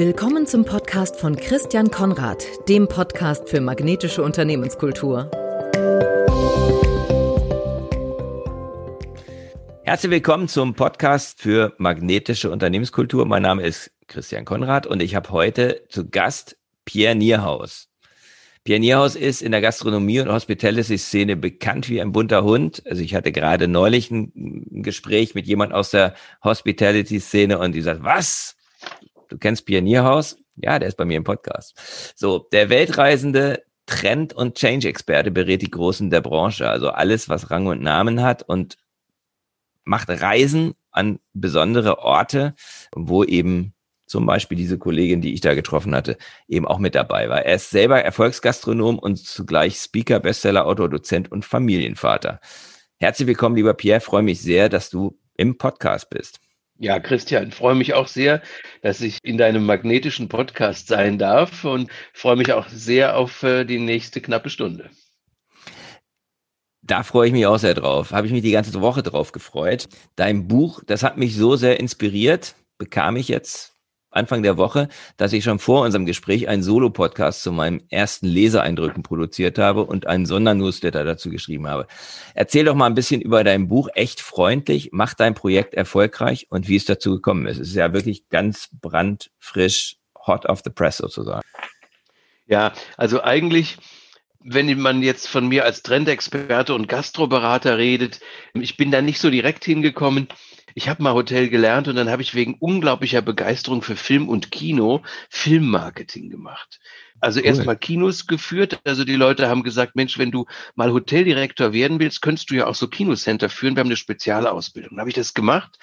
Willkommen zum Podcast von Christian Konrad, dem Podcast für magnetische Unternehmenskultur. Herzlich willkommen zum Podcast für magnetische Unternehmenskultur. Mein Name ist Christian Konrad und ich habe heute zu Gast Pierre Nierhaus. Pierre Nierhaus ist in der Gastronomie- und Hospitality-Szene bekannt wie ein bunter Hund. Also ich hatte gerade neulich ein Gespräch mit jemand aus der Hospitality-Szene und die sagt, was? Du kennst Pionierhaus? Ja, der ist bei mir im Podcast. So, der Weltreisende Trend- und Change-Experte berät die Großen der Branche. Also alles, was Rang und Namen hat und macht Reisen an besondere Orte, wo eben zum Beispiel diese Kollegin, die ich da getroffen hatte, eben auch mit dabei war. Er ist selber Erfolgsgastronom und zugleich Speaker, Bestseller, Autor, Dozent und Familienvater. Herzlich willkommen, lieber Pierre. freue mich sehr, dass du im Podcast bist. Ja, Christian, freue mich auch sehr, dass ich in deinem magnetischen Podcast sein darf und freue mich auch sehr auf äh, die nächste knappe Stunde. Da freue ich mich auch sehr drauf. Habe ich mich die ganze Woche drauf gefreut. Dein Buch, das hat mich so sehr inspiriert, bekam ich jetzt Anfang der Woche, dass ich schon vor unserem Gespräch einen Solo-Podcast zu meinem ersten Leseeindrücken produziert habe und einen Sondernewsletter dazu geschrieben habe. Erzähl doch mal ein bisschen über dein Buch Echt freundlich, mach dein Projekt erfolgreich und wie es dazu gekommen ist. Es ist ja wirklich ganz brandfrisch, hot off the press sozusagen. Ja, also eigentlich wenn man jetzt von mir als Trendexperte und Gastroberater redet, ich bin da nicht so direkt hingekommen ich habe mal Hotel gelernt und dann habe ich wegen unglaublicher Begeisterung für Film und Kino Filmmarketing gemacht. Also cool. erstmal Kinos geführt. Also die Leute haben gesagt, Mensch, wenn du mal Hoteldirektor werden willst, könntest du ja auch so Kinocenter führen. Wir haben eine Spezialausbildung. Dann habe ich das gemacht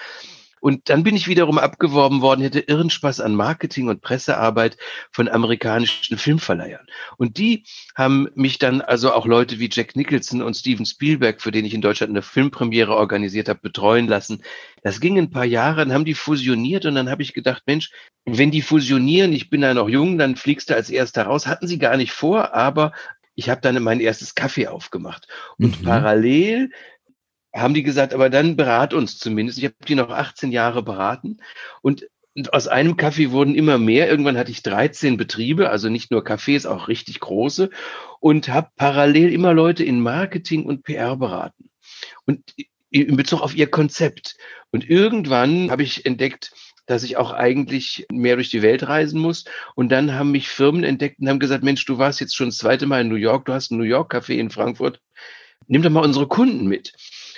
und dann bin ich wiederum abgeworben worden, hätte irren Spaß an Marketing und Pressearbeit von amerikanischen Filmverleihern. Und die haben mich dann, also auch Leute wie Jack Nicholson und Steven Spielberg, für den ich in Deutschland eine Filmpremiere organisiert habe, betreuen lassen. Das ging ein paar Jahre, dann haben die fusioniert und dann habe ich gedacht, Mensch, wenn die fusionieren, ich bin da noch jung, dann fliegst du als erster raus. Hatten sie gar nicht vor, aber ich habe dann mein erstes Kaffee aufgemacht. Und mhm. parallel haben die gesagt, aber dann berat uns zumindest. Ich habe die noch 18 Jahre beraten und aus einem Kaffee wurden immer mehr. Irgendwann hatte ich 13 Betriebe, also nicht nur Cafés, auch richtig große und habe parallel immer Leute in Marketing und PR beraten. Und in Bezug auf ihr Konzept. Und irgendwann habe ich entdeckt, dass ich auch eigentlich mehr durch die Welt reisen muss. Und dann haben mich Firmen entdeckt und haben gesagt, Mensch, du warst jetzt schon das zweite Mal in New York, du hast ein New York Café in Frankfurt. Nimm doch mal unsere Kunden mit.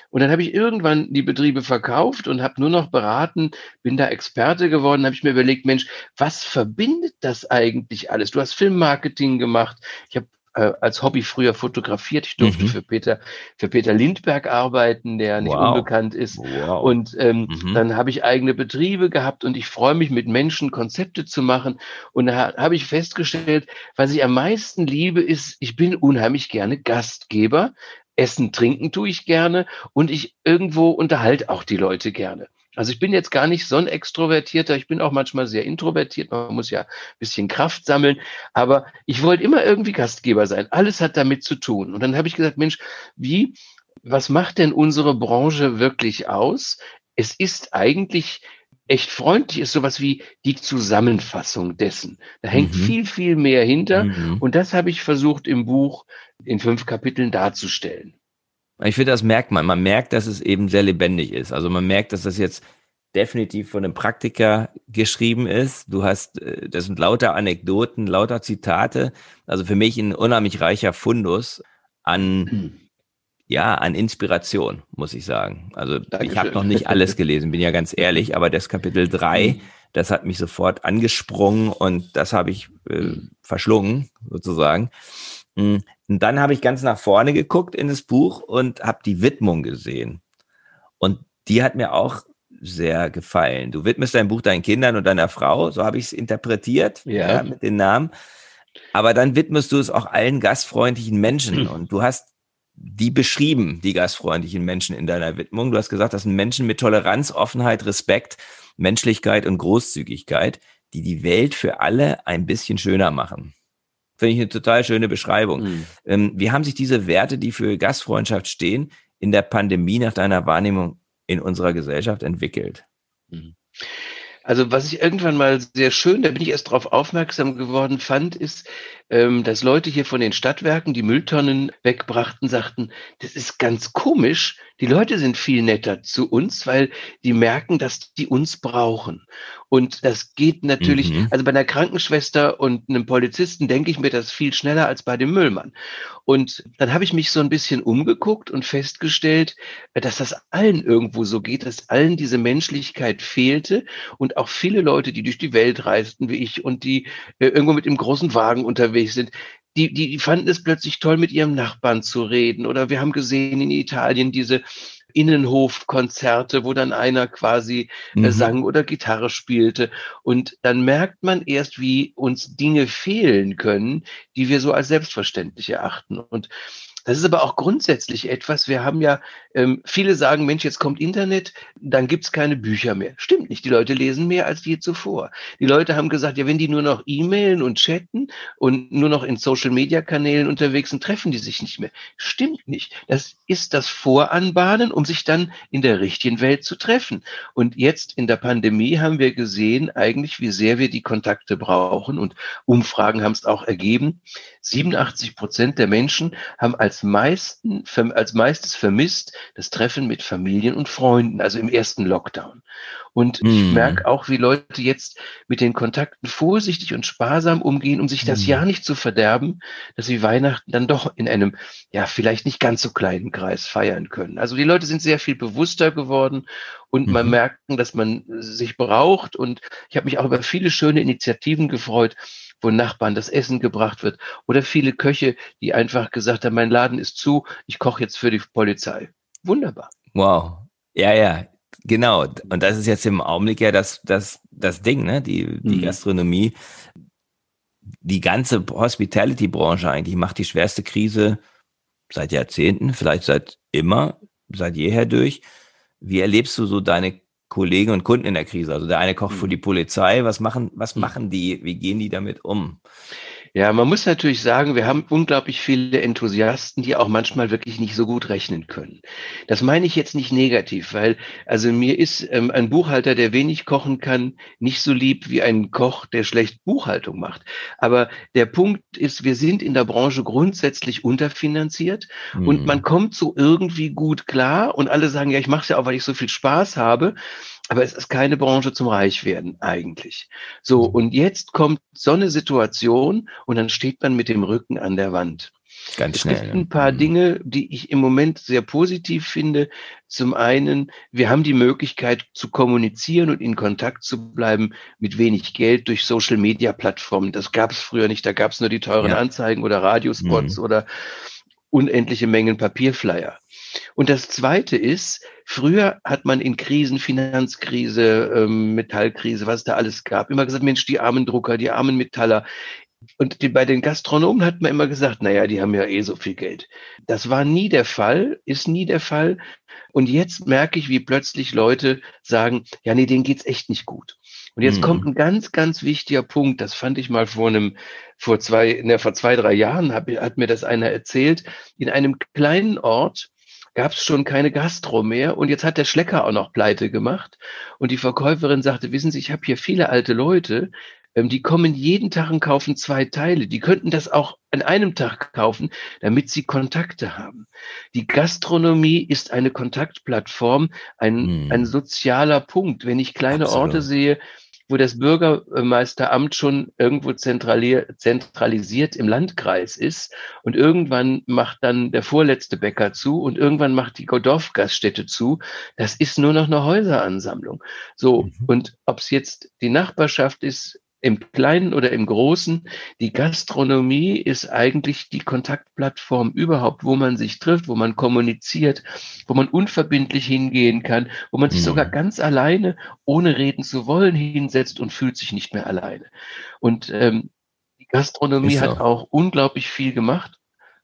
Und dann habe ich irgendwann die Betriebe verkauft und habe nur noch beraten, bin da Experte geworden, habe ich mir überlegt, Mensch, was verbindet das eigentlich alles? Du hast Filmmarketing gemacht. Ich habe äh, als Hobby früher fotografiert. Ich durfte mhm. für Peter für Peter Lindberg arbeiten, der nicht wow. unbekannt ist. Wow. Und ähm, mhm. dann habe ich eigene Betriebe gehabt und ich freue mich mit Menschen Konzepte zu machen. Und da habe ich festgestellt, was ich am meisten liebe, ist, ich bin unheimlich gerne Gastgeber. Essen, trinken tue ich gerne und ich irgendwo unterhalte auch die Leute gerne. Also ich bin jetzt gar nicht so ein Extrovertierter, ich bin auch manchmal sehr introvertiert, man muss ja ein bisschen Kraft sammeln, aber ich wollte immer irgendwie Gastgeber sein. Alles hat damit zu tun. Und dann habe ich gesagt, Mensch, wie, was macht denn unsere Branche wirklich aus? Es ist eigentlich echt freundlich, ist sowas wie die Zusammenfassung dessen. Da hängt mhm. viel, viel mehr hinter. Mhm. Und das habe ich versucht im Buch in fünf Kapiteln darzustellen. Ich finde, das merkt man. Man merkt, dass es eben sehr lebendig ist. Also man merkt, dass das jetzt definitiv von einem Praktiker geschrieben ist. Du hast, äh, das sind lauter Anekdoten, lauter Zitate. Also für mich ein unheimlich reicher Fundus an, mhm. ja, an Inspiration, muss ich sagen. Also Dankeschön. ich habe noch nicht alles gelesen, bin ja ganz ehrlich, aber das Kapitel drei, mhm. das hat mich sofort angesprungen und das habe ich äh, verschlungen, sozusagen. Hm, und dann habe ich ganz nach vorne geguckt in das Buch und habe die Widmung gesehen. Und die hat mir auch sehr gefallen. Du widmest dein Buch deinen Kindern und deiner Frau, so habe ich es interpretiert ja. ja. mit den Namen. Aber dann widmest du es auch allen gastfreundlichen Menschen. Und du hast die beschrieben, die gastfreundlichen Menschen in deiner Widmung. Du hast gesagt, das sind Menschen mit Toleranz, Offenheit, Respekt, Menschlichkeit und Großzügigkeit, die die Welt für alle ein bisschen schöner machen. Finde ich eine total schöne Beschreibung. Mhm. Ähm, wie haben sich diese Werte, die für Gastfreundschaft stehen, in der Pandemie nach deiner Wahrnehmung in unserer Gesellschaft entwickelt? Mhm. Also was ich irgendwann mal sehr schön, da bin ich erst darauf aufmerksam geworden fand, ist, ähm, dass Leute hier von den Stadtwerken die Mülltonnen wegbrachten, sagten, das ist ganz komisch. Die Leute sind viel netter zu uns, weil die merken, dass die uns brauchen. Und das geht natürlich, mhm. also bei einer Krankenschwester und einem Polizisten denke ich mir das viel schneller als bei dem Müllmann. Und dann habe ich mich so ein bisschen umgeguckt und festgestellt, dass das allen irgendwo so geht, dass allen diese Menschlichkeit fehlte und auch viele Leute, die durch die Welt reisten wie ich und die äh, irgendwo mit dem großen Wagen unterwegs unterwegs sind, die, die, die fanden es plötzlich toll, mit ihrem Nachbarn zu reden. Oder wir haben gesehen in Italien diese Innenhofkonzerte, wo dann einer quasi äh, mhm. sang oder Gitarre spielte. Und dann merkt man erst, wie uns Dinge fehlen können, die wir so als selbstverständlich erachten. Und das ist aber auch grundsätzlich etwas. Wir haben ja, ähm, viele sagen, Mensch, jetzt kommt Internet, dann gibt's keine Bücher mehr. Stimmt nicht. Die Leute lesen mehr als je zuvor. Die Leute haben gesagt, ja, wenn die nur noch E-Mailen und chatten und nur noch in Social-Media-Kanälen unterwegs sind, treffen die sich nicht mehr. Stimmt nicht. Das ist das Voranbahnen, um sich dann in der richtigen Welt zu treffen. Und jetzt in der Pandemie haben wir gesehen, eigentlich, wie sehr wir die Kontakte brauchen. Und Umfragen haben es auch ergeben. 87 Prozent der Menschen haben als als meisten, als meistes vermisst das Treffen mit Familien und Freunden, also im ersten Lockdown. Und ich mm. merke auch, wie Leute jetzt mit den Kontakten vorsichtig und sparsam umgehen, um sich das mm. Jahr nicht zu verderben, dass sie Weihnachten dann doch in einem, ja, vielleicht nicht ganz so kleinen Kreis feiern können. Also die Leute sind sehr viel bewusster geworden und mhm. man merkt, dass man sich braucht. Und ich habe mich auch über viele schöne Initiativen gefreut, wo Nachbarn das Essen gebracht wird oder viele Köche, die einfach gesagt haben, mein Laden ist zu, ich koche jetzt für die Polizei. Wunderbar. Wow. Ja, ja, genau. Und das ist jetzt im Augenblick ja das, das, das Ding, ne? Die, die mhm. Gastronomie, die ganze Hospitality-Branche eigentlich macht die schwerste Krise seit Jahrzehnten, vielleicht seit immer, seit jeher durch. Wie erlebst du so deine Kollegen und Kunden in der Krise. Also der eine kocht für mhm. die Polizei. Was machen, was mhm. machen die? Wie gehen die damit um? Ja, man muss natürlich sagen, wir haben unglaublich viele Enthusiasten, die auch manchmal wirklich nicht so gut rechnen können. Das meine ich jetzt nicht negativ, weil also mir ist ähm, ein Buchhalter, der wenig kochen kann, nicht so lieb wie ein Koch, der schlecht Buchhaltung macht. Aber der Punkt ist, wir sind in der Branche grundsätzlich unterfinanziert mhm. und man kommt so irgendwie gut klar und alle sagen, ja, ich mache es ja auch, weil ich so viel Spaß habe. Aber es ist keine Branche zum Reichwerden eigentlich. So, und jetzt kommt so eine Situation und dann steht man mit dem Rücken an der Wand. Ganz es schnell. Es gibt ein paar mhm. Dinge, die ich im Moment sehr positiv finde. Zum einen, wir haben die Möglichkeit zu kommunizieren und in Kontakt zu bleiben mit wenig Geld durch Social-Media-Plattformen. Das gab es früher nicht. Da gab es nur die teuren ja. Anzeigen oder Radiospots mhm. oder unendliche Mengen Papierflyer. Und das Zweite ist, früher hat man in Krisen, Finanzkrise, ähm, Metallkrise, was es da alles gab, immer gesagt, Mensch, die armen Drucker, die armen Metaller. Und die, bei den Gastronomen hat man immer gesagt, naja, die haben ja eh so viel Geld. Das war nie der Fall, ist nie der Fall. Und jetzt merke ich, wie plötzlich Leute sagen, ja, nee, denen geht's echt nicht gut. Und jetzt mhm. kommt ein ganz, ganz wichtiger Punkt. Das fand ich mal vor einem, vor zwei, ne, vor zwei, drei Jahren hab, hat mir das einer erzählt. In einem kleinen Ort gab es schon keine Gastro mehr und jetzt hat der Schlecker auch noch pleite gemacht. Und die Verkäuferin sagte, wissen Sie, ich habe hier viele alte Leute, ähm, die kommen jeden Tag und kaufen zwei Teile. Die könnten das auch an einem Tag kaufen, damit sie Kontakte haben. Die Gastronomie ist eine Kontaktplattform, ein, hm. ein sozialer Punkt. Wenn ich kleine Absolut. Orte sehe, wo das Bürgermeisteramt schon irgendwo zentralisiert im Landkreis ist und irgendwann macht dann der vorletzte Bäcker zu und irgendwann macht die Dorfgaststätte zu. Das ist nur noch eine Häuseransammlung. So, mhm. und ob es jetzt die Nachbarschaft ist, im Kleinen oder im Großen. Die Gastronomie ist eigentlich die Kontaktplattform überhaupt, wo man sich trifft, wo man kommuniziert, wo man unverbindlich hingehen kann, wo man sich mhm. sogar ganz alleine, ohne reden zu wollen, hinsetzt und fühlt sich nicht mehr alleine. Und ähm, die Gastronomie so. hat auch unglaublich viel gemacht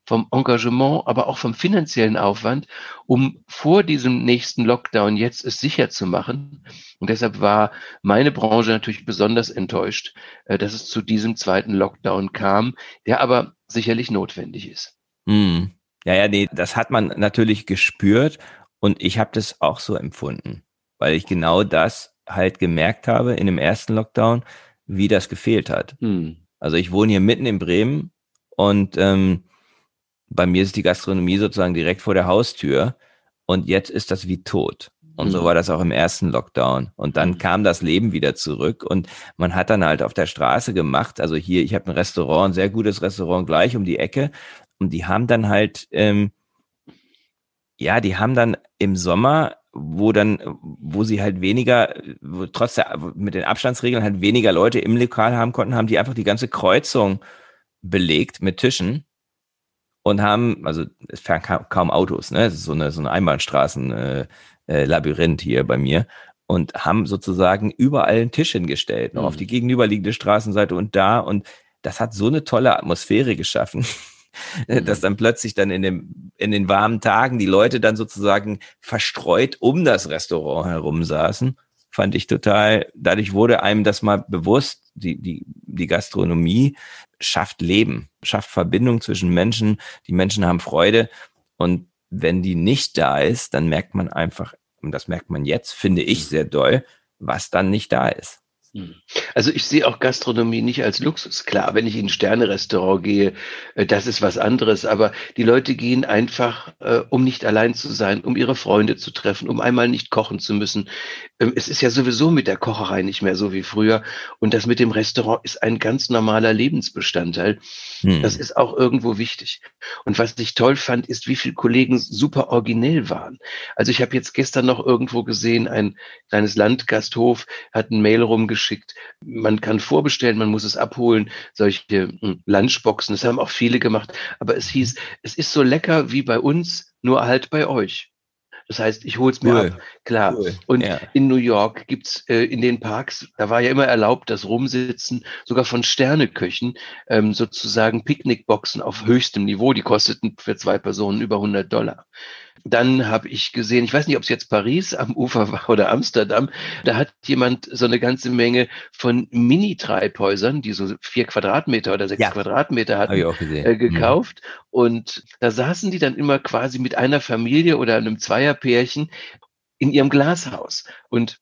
vom Engagement, aber auch vom finanziellen Aufwand, um vor diesem nächsten Lockdown jetzt es sicher zu machen. Und deshalb war meine Branche natürlich besonders enttäuscht, äh, dass es zu diesem zweiten Lockdown kam, der aber sicherlich notwendig ist. Mm. Ja, ja, nee, das hat man natürlich gespürt und ich habe das auch so empfunden, weil ich genau das halt gemerkt habe in dem ersten Lockdown, wie das gefehlt hat. Hm. Also ich wohne hier mitten in Bremen und ähm, bei mir ist die Gastronomie sozusagen direkt vor der Haustür und jetzt ist das wie tot. Und so mhm. war das auch im ersten Lockdown. Und dann mhm. kam das Leben wieder zurück und man hat dann halt auf der Straße gemacht. Also hier, ich habe ein Restaurant, ein sehr gutes Restaurant gleich um die Ecke. Und die haben dann halt, ähm, ja, die haben dann im Sommer, wo dann, wo sie halt weniger, wo trotz der, mit den Abstandsregeln halt weniger Leute im Lokal haben konnten, haben die einfach die ganze Kreuzung belegt mit Tischen und haben, also es fahren kaum Autos, ne? Es ist so eine, so eine Einbahnstraßen, äh, äh, hier bei mir und haben sozusagen überall einen Tisch hingestellt, noch mhm. auf die gegenüberliegende Straßenseite und da und das hat so eine tolle Atmosphäre geschaffen, mhm. dass dann plötzlich dann in dem in den warmen Tagen die Leute dann sozusagen verstreut um das Restaurant herum saßen, fand ich total. Dadurch wurde einem das mal bewusst, die die die Gastronomie schafft Leben, schafft Verbindung zwischen Menschen, die Menschen haben Freude und wenn die nicht da ist, dann merkt man einfach, und das merkt man jetzt, finde ich sehr doll, was dann nicht da ist. Hm. Also ich sehe auch Gastronomie nicht als Luxus. Klar, wenn ich in ein Sternerestaurant gehe, äh, das ist was anderes. Aber die Leute gehen einfach, äh, um nicht allein zu sein, um ihre Freunde zu treffen, um einmal nicht kochen zu müssen. Ähm, es ist ja sowieso mit der Kocherei nicht mehr so wie früher. Und das mit dem Restaurant ist ein ganz normaler Lebensbestandteil. Hm. Das ist auch irgendwo wichtig. Und was ich toll fand, ist, wie viele Kollegen super originell waren. Also ich habe jetzt gestern noch irgendwo gesehen, ein kleines Landgasthof hat ein Mail rumgeschickt, geschickt. Man kann vorbestellen, man muss es abholen, solche hm, Lunchboxen, das haben auch viele gemacht. Aber es hieß, es ist so lecker wie bei uns, nur halt bei euch. Das heißt, ich hole es mir cool. ab, klar. Cool. Und ja. in New York gibt's äh, in den Parks, da war ja immer erlaubt, das Rumsitzen, sogar von Sterneköchen, ähm, sozusagen Picknickboxen auf höchstem Niveau, die kosteten für zwei Personen über 100 Dollar. Dann habe ich gesehen, ich weiß nicht, ob es jetzt Paris am Ufer war oder Amsterdam, da hat jemand so eine ganze Menge von Mini-Treibhäusern, die so vier Quadratmeter oder sechs ja. Quadratmeter hatten, äh, mhm. gekauft. Mhm. Und da saßen die dann immer quasi mit einer Familie oder einem Zweierpärchen in ihrem Glashaus. Und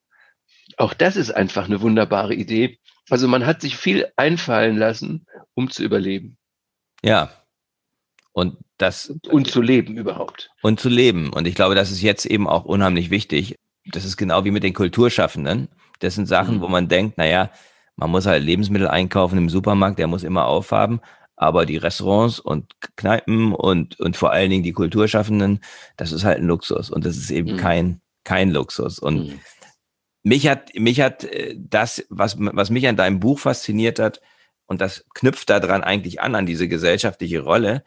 auch das ist einfach eine wunderbare Idee. Also man hat sich viel einfallen lassen, um zu überleben. Ja, und das. Und zu leben überhaupt. Und zu leben. Und ich glaube, das ist jetzt eben auch unheimlich wichtig. Das ist genau wie mit den Kulturschaffenden. Das sind Sachen, mhm. wo man denkt, naja, man muss halt Lebensmittel einkaufen im Supermarkt, der muss immer aufhaben. Aber die Restaurants und Kneipen und, und vor allen Dingen die Kulturschaffenden, das ist halt ein Luxus. Und das ist eben mhm. kein, kein Luxus. Und mhm. mich hat, mich hat äh, das, was, was mich an deinem Buch fasziniert hat, und das knüpft daran eigentlich an, an diese gesellschaftliche Rolle,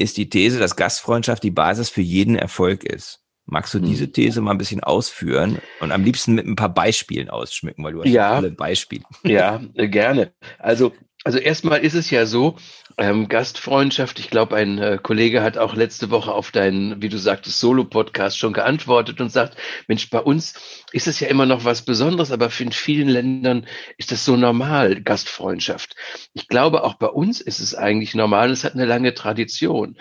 ist die These, dass Gastfreundschaft die Basis für jeden Erfolg ist. Magst du hm. diese These mal ein bisschen ausführen und am liebsten mit ein paar Beispielen ausschmücken, weil du hast ja, tolle Beispiele. Ja, äh, gerne. Also also erstmal ist es ja so, ähm, Gastfreundschaft, ich glaube, ein äh, Kollege hat auch letzte Woche auf deinen, wie du sagtest, Solo-Podcast schon geantwortet und sagt, Mensch, bei uns ist es ja immer noch was Besonderes, aber in vielen Ländern ist das so normal, Gastfreundschaft. Ich glaube, auch bei uns ist es eigentlich normal, es hat eine lange Tradition.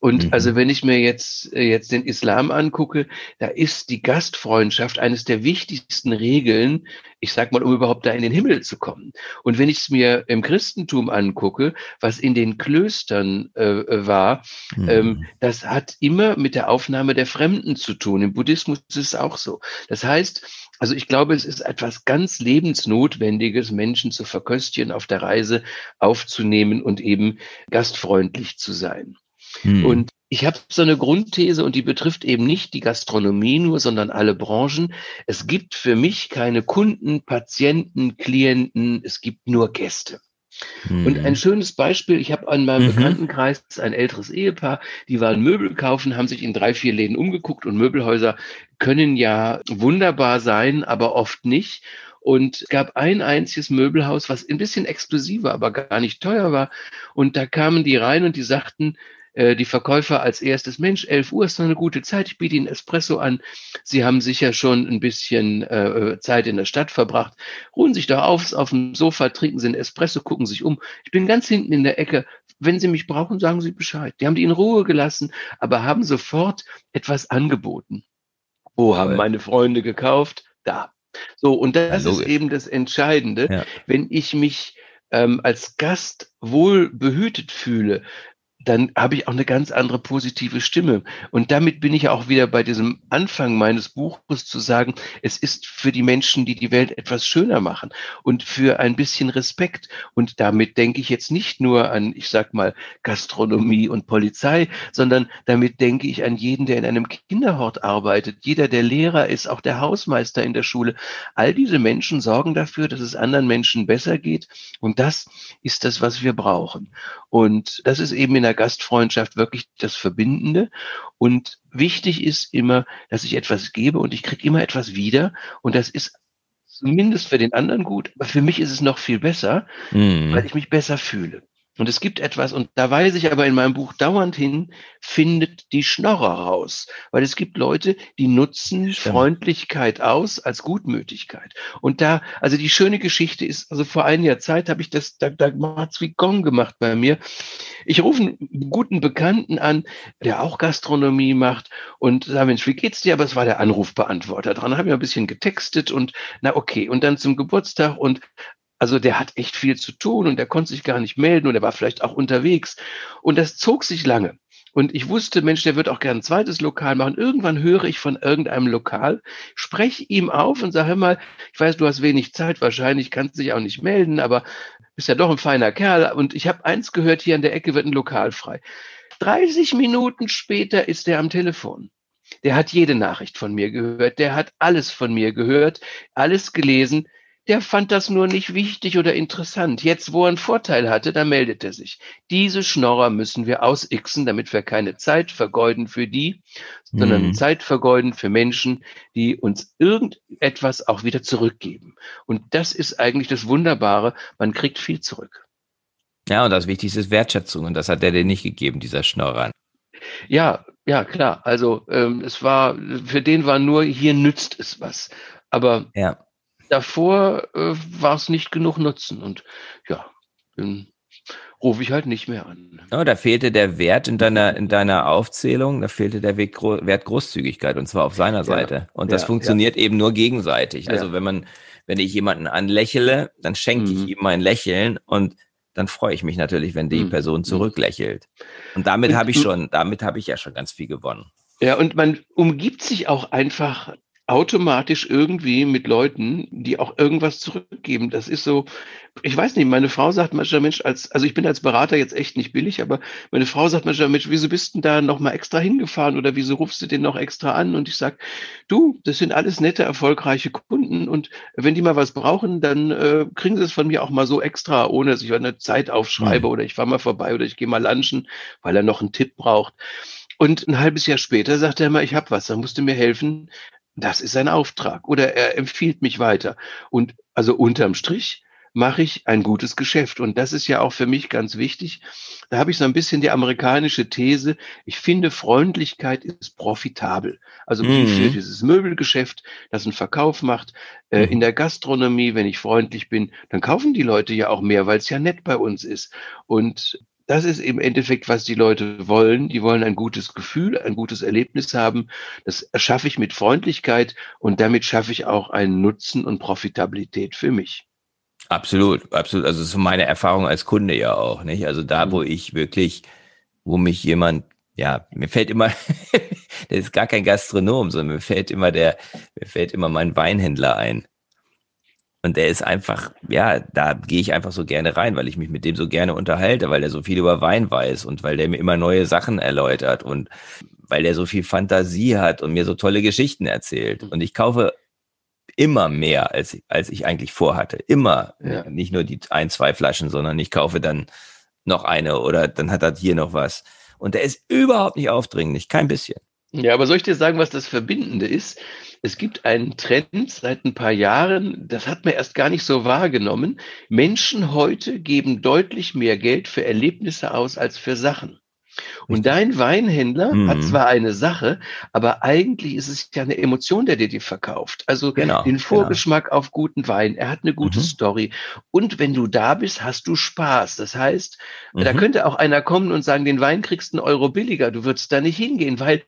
Und mhm. also wenn ich mir jetzt, äh, jetzt den Islam angucke, da ist die Gastfreundschaft eines der wichtigsten Regeln, ich sag mal, um überhaupt da in den Himmel zu kommen. Und wenn ich es mir im Christentum angucke, was in den Klöstern äh, äh war, mhm. ähm, das hat immer mit der Aufnahme der Fremden zu tun. Im Buddhismus ist es auch so. Das heißt, also ich glaube, es ist etwas ganz lebensnotwendiges, Menschen zu verköstigen, auf der Reise aufzunehmen und eben gastfreundlich zu sein. Hm. Und ich habe so eine Grundthese und die betrifft eben nicht die Gastronomie nur, sondern alle Branchen. Es gibt für mich keine Kunden, Patienten, Klienten, es gibt nur Gäste. Hm. Und ein schönes Beispiel, ich habe an meinem mhm. Bekanntenkreis ein älteres Ehepaar, die waren Möbel kaufen, haben sich in drei, vier Läden umgeguckt und Möbelhäuser können ja wunderbar sein, aber oft nicht. Und es gab ein einziges Möbelhaus, was ein bisschen exklusiver, aber gar nicht teuer war. Und da kamen die rein und die sagten, die Verkäufer als erstes, Mensch, 11 Uhr ist noch eine gute Zeit, ich biete Ihnen Espresso an. Sie haben sicher schon ein bisschen äh, Zeit in der Stadt verbracht. Ruhen sich doch auf, auf dem Sofa, trinken Sie einen Espresso, gucken sich um. Ich bin ganz hinten in der Ecke. Wenn Sie mich brauchen, sagen Sie Bescheid. Die haben die in Ruhe gelassen, aber haben sofort etwas angeboten. Wo haben meine Freunde gekauft? Da. So, und das ja, ist eben das Entscheidende. Ja. Wenn ich mich ähm, als Gast wohl behütet fühle, dann habe ich auch eine ganz andere positive Stimme. Und damit bin ich auch wieder bei diesem Anfang meines Buches zu sagen, es ist für die Menschen, die die Welt etwas schöner machen und für ein bisschen Respekt. Und damit denke ich jetzt nicht nur an, ich sag mal, Gastronomie und Polizei, sondern damit denke ich an jeden, der in einem Kinderhort arbeitet, jeder, der Lehrer ist, auch der Hausmeister in der Schule. All diese Menschen sorgen dafür, dass es anderen Menschen besser geht. Und das ist das, was wir brauchen. Und das ist eben in der Gastfreundschaft wirklich das Verbindende. Und wichtig ist immer, dass ich etwas gebe und ich kriege immer etwas wieder. Und das ist zumindest für den anderen gut, aber für mich ist es noch viel besser, mhm. weil ich mich besser fühle. Und es gibt etwas, und da weise ich aber in meinem Buch dauernd hin, findet die Schnorrer raus. Weil es gibt Leute, die nutzen Stimmt. Freundlichkeit aus als Gutmütigkeit. Und da, also die schöne Geschichte ist, also vor einiger Zeit habe ich das, da, da hat's wie Gong gemacht bei mir. Ich rufe einen guten Bekannten an, der auch Gastronomie macht und sage, Mensch, wie geht's dir? Aber es war der Anrufbeantworter dran. Habe ich ein bisschen getextet und na okay. Und dann zum Geburtstag und also der hat echt viel zu tun und der konnte sich gar nicht melden und er war vielleicht auch unterwegs. Und das zog sich lange. Und ich wusste, Mensch, der wird auch gern ein zweites Lokal machen. Irgendwann höre ich von irgendeinem Lokal, spreche ihm auf und sage mal, ich weiß, du hast wenig Zeit, wahrscheinlich kannst dich auch nicht melden, aber bist ja doch ein feiner Kerl. Und ich habe eins gehört, hier an der Ecke wird ein Lokal frei. 30 Minuten später ist er am Telefon. Der hat jede Nachricht von mir gehört, der hat alles von mir gehört, alles gelesen der fand das nur nicht wichtig oder interessant. Jetzt, wo er einen Vorteil hatte, da meldet er sich. Diese Schnorrer müssen wir ausixen, damit wir keine Zeit vergeuden für die, sondern mhm. Zeit vergeuden für Menschen, die uns irgendetwas auch wieder zurückgeben. Und das ist eigentlich das Wunderbare. Man kriegt viel zurück. Ja, und das Wichtigste ist Wertschätzung. Und das hat er dir nicht gegeben, dieser Schnorrer. Ja, ja, klar. Also ähm, es war, für den war nur, hier nützt es was. Aber ja davor äh, war es nicht genug Nutzen und ja, dann rufe ich halt nicht mehr an. Oh, da fehlte der Wert in deiner, in deiner Aufzählung, da fehlte der Wert Großzügigkeit und zwar auf seiner Seite. Und das ja, funktioniert ja. eben nur gegenseitig. Also wenn man, wenn ich jemanden anlächle, dann schenke mhm. ich ihm mein Lächeln und dann freue ich mich natürlich, wenn die mhm. Person mhm. zurücklächelt. Und damit habe ich schon, damit habe ich ja schon ganz viel gewonnen. Ja, und man umgibt sich auch einfach automatisch irgendwie mit Leuten, die auch irgendwas zurückgeben. Das ist so, ich weiß nicht, meine Frau sagt manchmal, Mensch, als, also ich bin als Berater jetzt echt nicht billig, aber meine Frau sagt manchmal, Mensch, wieso bist du da nochmal extra hingefahren oder wieso rufst du den noch extra an? Und ich sag, du, das sind alles nette, erfolgreiche Kunden und wenn die mal was brauchen, dann äh, kriegen sie es von mir auch mal so extra, ohne dass ich eine Zeit aufschreibe mhm. oder ich fahre mal vorbei oder ich gehe mal lunchen, weil er noch einen Tipp braucht. Und ein halbes Jahr später sagt er mal, ich habe was, da musst du mir helfen, das ist sein Auftrag. Oder er empfiehlt mich weiter. Und also unterm Strich mache ich ein gutes Geschäft. Und das ist ja auch für mich ganz wichtig. Da habe ich so ein bisschen die amerikanische These. Ich finde, Freundlichkeit ist profitabel. Also mhm. für dieses Möbelgeschäft, das einen Verkauf macht. Äh, mhm. in der Gastronomie, wenn ich freundlich bin, dann kaufen die Leute ja auch mehr, weil es ja nett bei uns ist. Und das ist im Endeffekt, was die Leute wollen. Die wollen ein gutes Gefühl, ein gutes Erlebnis haben. Das erschaffe ich mit Freundlichkeit und damit schaffe ich auch einen Nutzen und Profitabilität für mich. Absolut, absolut. Also so meine Erfahrung als Kunde ja auch, nicht? Also da, wo mhm. ich wirklich, wo mich jemand, ja, mir fällt immer, der ist gar kein Gastronom, sondern mir fällt immer der, mir fällt immer mein Weinhändler ein. Und der ist einfach, ja, da gehe ich einfach so gerne rein, weil ich mich mit dem so gerne unterhalte, weil er so viel über Wein weiß und weil der mir immer neue Sachen erläutert und weil er so viel Fantasie hat und mir so tolle Geschichten erzählt. Und ich kaufe immer mehr, als, als ich eigentlich vorhatte. Immer. Ja. Nicht nur die ein, zwei Flaschen, sondern ich kaufe dann noch eine oder dann hat er hier noch was. Und der ist überhaupt nicht aufdringlich, kein bisschen. Ja, aber soll ich dir sagen, was das Verbindende ist? Es gibt einen Trend seit ein paar Jahren, das hat man erst gar nicht so wahrgenommen. Menschen heute geben deutlich mehr Geld für Erlebnisse aus als für Sachen. Und dein Weinhändler mhm. hat zwar eine Sache, aber eigentlich ist es ja eine Emotion, der dir die verkauft. Also genau, den genau. Vorgeschmack genau. auf guten Wein. Er hat eine gute mhm. Story. Und wenn du da bist, hast du Spaß. Das heißt, mhm. da könnte auch einer kommen und sagen, den Wein kriegst du einen Euro billiger. Du würdest da nicht hingehen, weil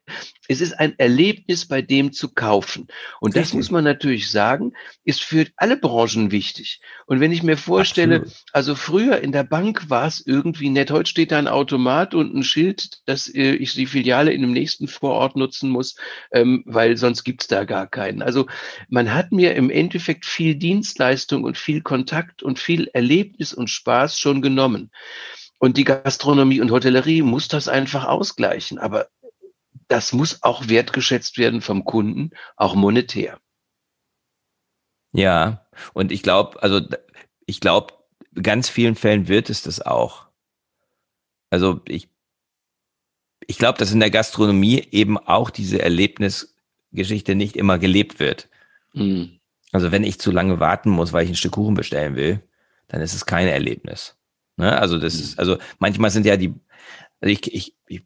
es ist ein Erlebnis, bei dem zu kaufen. Und das muss man natürlich sagen, ist für alle Branchen wichtig. Und wenn ich mir vorstelle, Absolut. also früher in der Bank war es irgendwie nett. Heute steht da ein Automat und ein Schild, dass äh, ich die Filiale in dem nächsten Vorort nutzen muss, ähm, weil sonst gibt's da gar keinen. Also man hat mir im Endeffekt viel Dienstleistung und viel Kontakt und viel Erlebnis und Spaß schon genommen. Und die Gastronomie und Hotellerie muss das einfach ausgleichen. Aber das muss auch wertgeschätzt werden vom Kunden, auch monetär. Ja, und ich glaube, also ich glaube, ganz vielen Fällen wird es das auch. Also ich, ich glaube, dass in der Gastronomie eben auch diese Erlebnisgeschichte nicht immer gelebt wird. Mhm. Also wenn ich zu lange warten muss, weil ich ein Stück Kuchen bestellen will, dann ist es kein Erlebnis. Ne? Also das mhm. ist, also manchmal sind ja die, also ich, ich, ich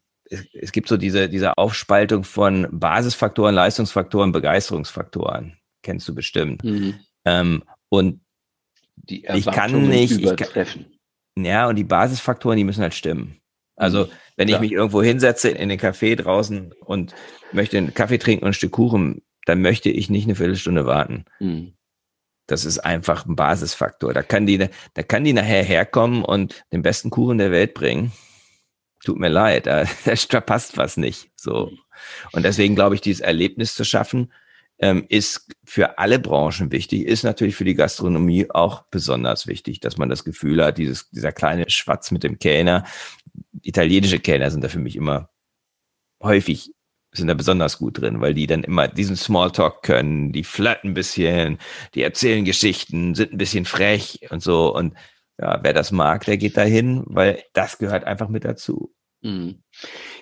es gibt so diese, diese Aufspaltung von Basisfaktoren, Leistungsfaktoren, Begeisterungsfaktoren. Kennst du bestimmt. Mhm. Ähm, und ich kann nicht. Ich kann, ja, und die Basisfaktoren, die müssen halt stimmen. Also, mhm. wenn Klar. ich mich irgendwo hinsetze in den Café draußen und möchte einen Kaffee trinken und ein Stück Kuchen, dann möchte ich nicht eine Viertelstunde warten. Mhm. Das ist einfach ein Basisfaktor. Da kann die, da kann die nachher herkommen und den besten Kuchen der Welt bringen tut mir leid, da, da passt was nicht. So. Und deswegen glaube ich, dieses Erlebnis zu schaffen, ähm, ist für alle Branchen wichtig, ist natürlich für die Gastronomie auch besonders wichtig, dass man das Gefühl hat, dieses, dieser kleine Schwatz mit dem Kellner, italienische Kellner sind da für mich immer häufig sind da besonders gut drin, weil die dann immer diesen Smalltalk können, die flirten ein bisschen, die erzählen Geschichten, sind ein bisschen frech und so und ja, wer das mag, der geht dahin, weil das gehört einfach mit dazu. Mhm.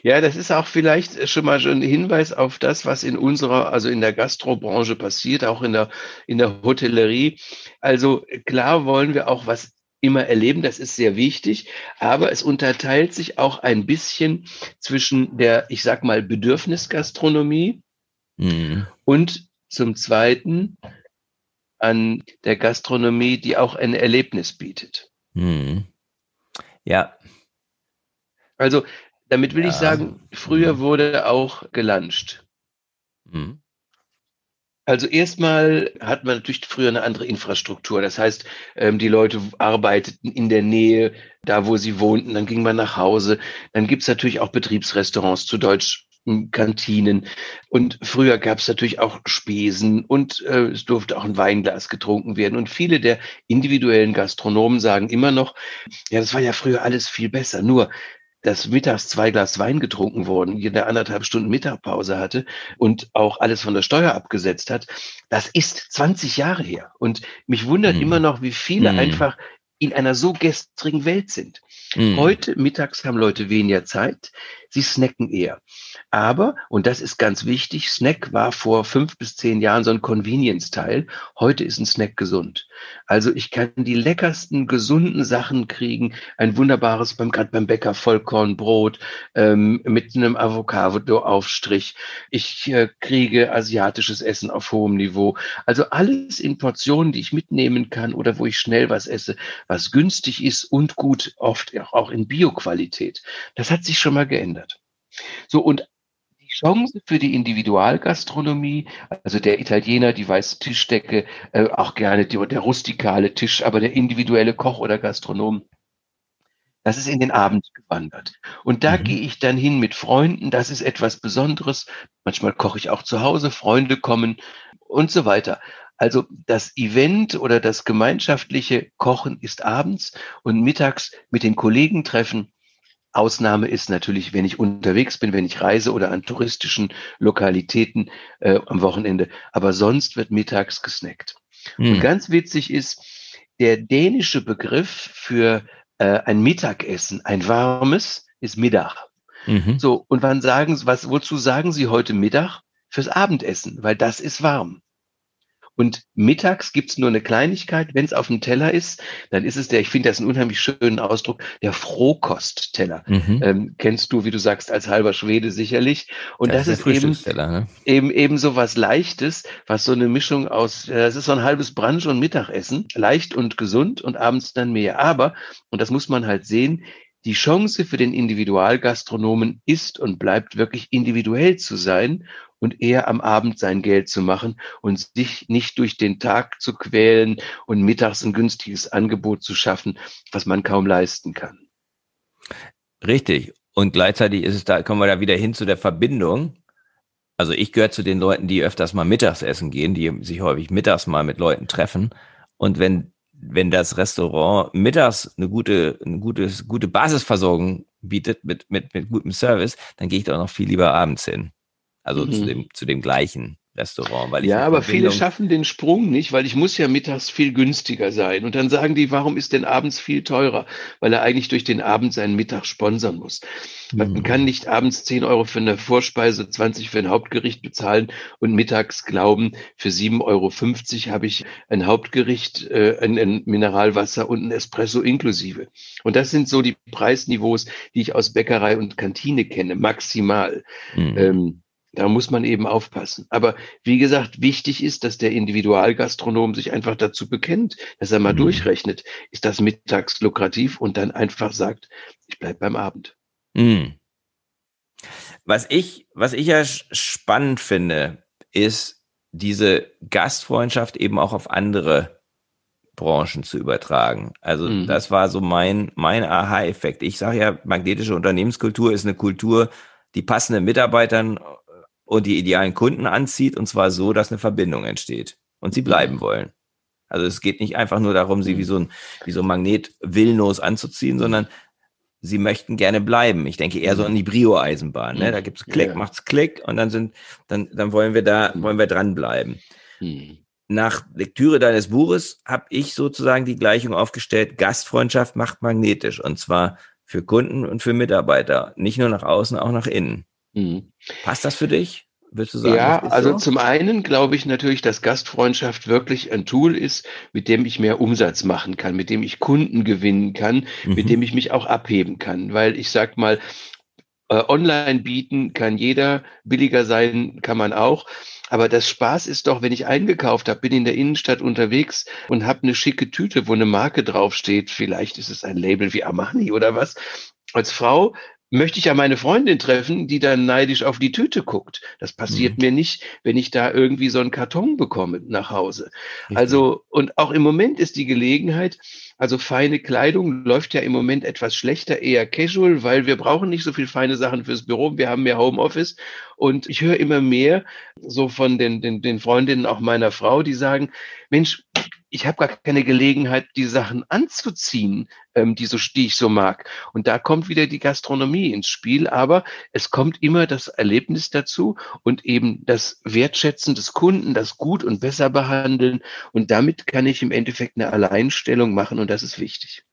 Ja, das ist auch vielleicht schon mal ein Hinweis auf das, was in unserer, also in der Gastrobranche passiert, auch in der, in der Hotellerie. Also klar wollen wir auch was immer erleben, das ist sehr wichtig, aber es unterteilt sich auch ein bisschen zwischen der, ich sag mal, Bedürfnisgastronomie mhm. und zum Zweiten an der Gastronomie, die auch ein Erlebnis bietet. Hm. Ja. Also, damit will ja. ich sagen, früher hm. wurde auch gelanscht. Hm. Also erstmal hat man natürlich früher eine andere Infrastruktur. Das heißt, ähm, die Leute arbeiteten in der Nähe, da wo sie wohnten, dann ging man nach Hause. Dann gibt's natürlich auch Betriebsrestaurants, zu Deutsch Kantinen. Und früher gab es natürlich auch Spesen und äh, es durfte auch ein Weinglas getrunken werden. Und viele der individuellen Gastronomen sagen immer noch, ja, das war ja früher alles viel besser. Nur dass mittags zwei Glas Wein getrunken wurden, jeder anderthalb Stunden Mittagpause hatte und auch alles von der Steuer abgesetzt hat, das ist 20 Jahre her. Und mich wundert mhm. immer noch, wie viele mhm. einfach in einer so gestrigen Welt sind. Mhm. Heute mittags haben Leute weniger Zeit, sie snacken eher. Aber, und das ist ganz wichtig, Snack war vor fünf bis zehn Jahren so ein Convenience-Teil. Heute ist ein Snack gesund. Also ich kann die leckersten, gesunden Sachen kriegen. Ein wunderbares, beim, gerade beim Bäcker, Vollkornbrot ähm, mit einem Avocado-Aufstrich. Ich äh, kriege asiatisches Essen auf hohem Niveau. Also alles in Portionen, die ich mitnehmen kann oder wo ich schnell was esse, was günstig ist und gut, oft auch in Bioqualität. Das hat sich schon mal geändert. So, und Chance für die Individualgastronomie, also der Italiener, die weiße Tischdecke, äh, auch gerne die, der rustikale Tisch, aber der individuelle Koch oder Gastronom, das ist in den Abend gewandert. Und da mhm. gehe ich dann hin mit Freunden, das ist etwas Besonderes. Manchmal koche ich auch zu Hause, Freunde kommen und so weiter. Also das Event oder das gemeinschaftliche Kochen ist abends und mittags mit den Kollegen treffen Ausnahme ist natürlich, wenn ich unterwegs bin, wenn ich reise oder an touristischen Lokalitäten äh, am Wochenende. Aber sonst wird mittags gesnackt. Hm. Und ganz witzig ist, der dänische Begriff für äh, ein Mittagessen, ein warmes, ist Mittag. Mhm. So, und wann sagen Sie, was, wozu sagen Sie heute Mittag? Fürs Abendessen, weil das ist warm. Und mittags gibt's nur eine Kleinigkeit. Wenn es auf dem Teller ist, dann ist es der, ich finde das einen unheimlich schönen Ausdruck, der Frohkostteller. Mhm. Ähm, kennst du, wie du sagst, als halber Schwede sicherlich. Und das, das ist, eben, ne? eben, eben so was Leichtes, was so eine Mischung aus, das ist so ein halbes Brunch und Mittagessen, leicht und gesund und abends dann mehr. Aber, und das muss man halt sehen, die Chance für den Individualgastronomen ist und bleibt wirklich individuell zu sein und eher am Abend sein Geld zu machen und sich nicht durch den Tag zu quälen und mittags ein günstiges Angebot zu schaffen, was man kaum leisten kann. Richtig. Und gleichzeitig ist es da, kommen wir da wieder hin zu der Verbindung. Also ich gehöre zu den Leuten, die öfters mal mittags essen gehen, die sich häufig mittags mal mit Leuten treffen. Und wenn wenn das Restaurant mittags eine gute, eine gute, gute Basisversorgung bietet mit, mit, mit gutem Service, dann gehe ich da auch noch viel lieber abends hin. Also mhm. zu dem, zu dem gleichen. Restaurant, weil ich ja, aber viele schaffen den Sprung nicht, weil ich muss ja mittags viel günstiger sein. Und dann sagen die, warum ist denn abends viel teurer? Weil er eigentlich durch den Abend seinen Mittag sponsern muss. Man mhm. kann nicht abends 10 Euro für eine Vorspeise, 20 für ein Hauptgericht bezahlen und mittags glauben, für 7,50 Euro habe ich ein Hauptgericht, äh, ein, ein Mineralwasser und ein Espresso inklusive. Und das sind so die Preisniveaus, die ich aus Bäckerei und Kantine kenne, maximal. Mhm. Ähm, da muss man eben aufpassen. Aber wie gesagt, wichtig ist, dass der Individualgastronom sich einfach dazu bekennt, dass er mal mhm. durchrechnet, ist das mittags lukrativ und dann einfach sagt, ich bleib beim Abend. Mhm. Was ich, was ich ja spannend finde, ist diese Gastfreundschaft eben auch auf andere Branchen zu übertragen. Also mhm. das war so mein, mein Aha-Effekt. Ich sage ja, magnetische Unternehmenskultur ist eine Kultur, die passenden Mitarbeitern und die idealen Kunden anzieht und zwar so, dass eine Verbindung entsteht und sie bleiben wollen. Also es geht nicht einfach nur darum, sie wie so ein, wie so ein Magnet willlos anzuziehen, sondern sie möchten gerne bleiben. Ich denke eher so an die Brio-Eisenbahn. Ne? Da gibt's Klick, ja. macht's Klick und dann sind, dann, dann wollen wir da, wollen wir dranbleiben. Hm. Nach Lektüre deines Buches habe ich sozusagen die Gleichung aufgestellt, Gastfreundschaft macht magnetisch und zwar für Kunden und für Mitarbeiter, nicht nur nach außen, auch nach innen. Mhm. Passt das für dich? Willst du sagen? Ja, also so? zum einen glaube ich natürlich, dass Gastfreundschaft wirklich ein Tool ist, mit dem ich mehr Umsatz machen kann, mit dem ich Kunden gewinnen kann, mhm. mit dem ich mich auch abheben kann. Weil ich sag mal, äh, online bieten kann jeder, billiger sein kann man auch. Aber das Spaß ist doch, wenn ich eingekauft habe, bin in der Innenstadt unterwegs und habe eine schicke Tüte, wo eine Marke draufsteht. Vielleicht ist es ein Label wie Armani oder was. Als Frau möchte ich ja meine Freundin treffen, die dann neidisch auf die Tüte guckt. Das passiert mhm. mir nicht, wenn ich da irgendwie so einen Karton bekomme nach Hause. Mhm. Also, und auch im Moment ist die Gelegenheit, also feine Kleidung läuft ja im Moment etwas schlechter, eher casual, weil wir brauchen nicht so viel feine Sachen fürs Büro. Wir haben mehr Homeoffice. Und ich höre immer mehr so von den, den, den Freundinnen auch meiner Frau, die sagen, Mensch, ich habe gar keine Gelegenheit, die Sachen anzuziehen, ähm, die, so, die ich so mag. Und da kommt wieder die Gastronomie ins Spiel, aber es kommt immer das Erlebnis dazu und eben das Wertschätzen des Kunden, das gut und besser behandeln. Und damit kann ich im Endeffekt eine Alleinstellung machen und das ist wichtig.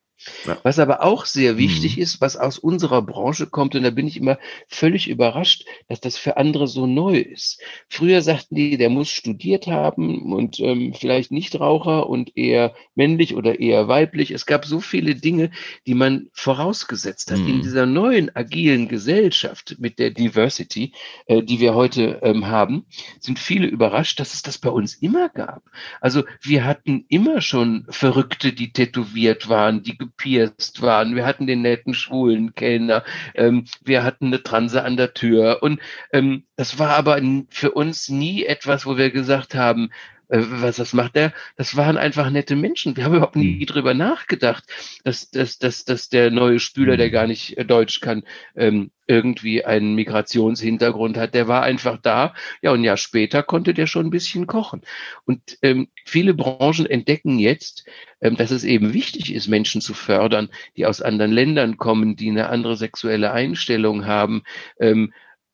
Ja. Was aber auch sehr wichtig mhm. ist, was aus unserer Branche kommt, und da bin ich immer völlig überrascht, dass das für andere so neu ist. Früher sagten die, der muss studiert haben und ähm, vielleicht Nichtraucher und eher männlich oder eher weiblich. Es gab so viele Dinge, die man vorausgesetzt hat. Mhm. In dieser neuen agilen Gesellschaft mit der Diversity, äh, die wir heute ähm, haben, sind viele überrascht, dass es das bei uns immer gab. Also wir hatten immer schon Verrückte, die tätowiert waren, die gepierst waren. Wir hatten den netten schwulen Kellner. Ähm, wir hatten eine Transe an der Tür. Und ähm, das war aber für uns nie etwas, wo wir gesagt haben, äh, was das macht der? Das waren einfach nette Menschen. Wir haben überhaupt nie hm. drüber nachgedacht, dass, dass, dass, dass der neue Spüler, der hm. gar nicht äh, Deutsch kann, ähm, irgendwie einen Migrationshintergrund hat. Der war einfach da. Ja, und ein Jahr später konnte der schon ein bisschen kochen. Und ähm, viele Branchen entdecken jetzt, ähm, dass es eben wichtig ist, Menschen zu fördern, die aus anderen Ländern kommen, die eine andere sexuelle Einstellung haben. Ähm,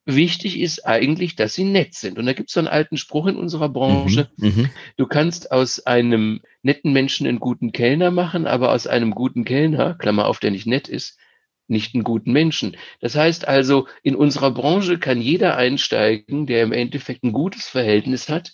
Wichtig ist eigentlich, dass sie nett sind. Und da gibt es so einen alten Spruch in unserer Branche. Mhm, mhm, du kannst aus einem netten Menschen einen guten Kellner machen, aber aus einem guten Kellner, Klammer auf, der nicht nett ist, nicht einen guten Menschen. Das heißt also, in unserer Branche kann jeder einsteigen, der im Endeffekt ein gutes Verhältnis hat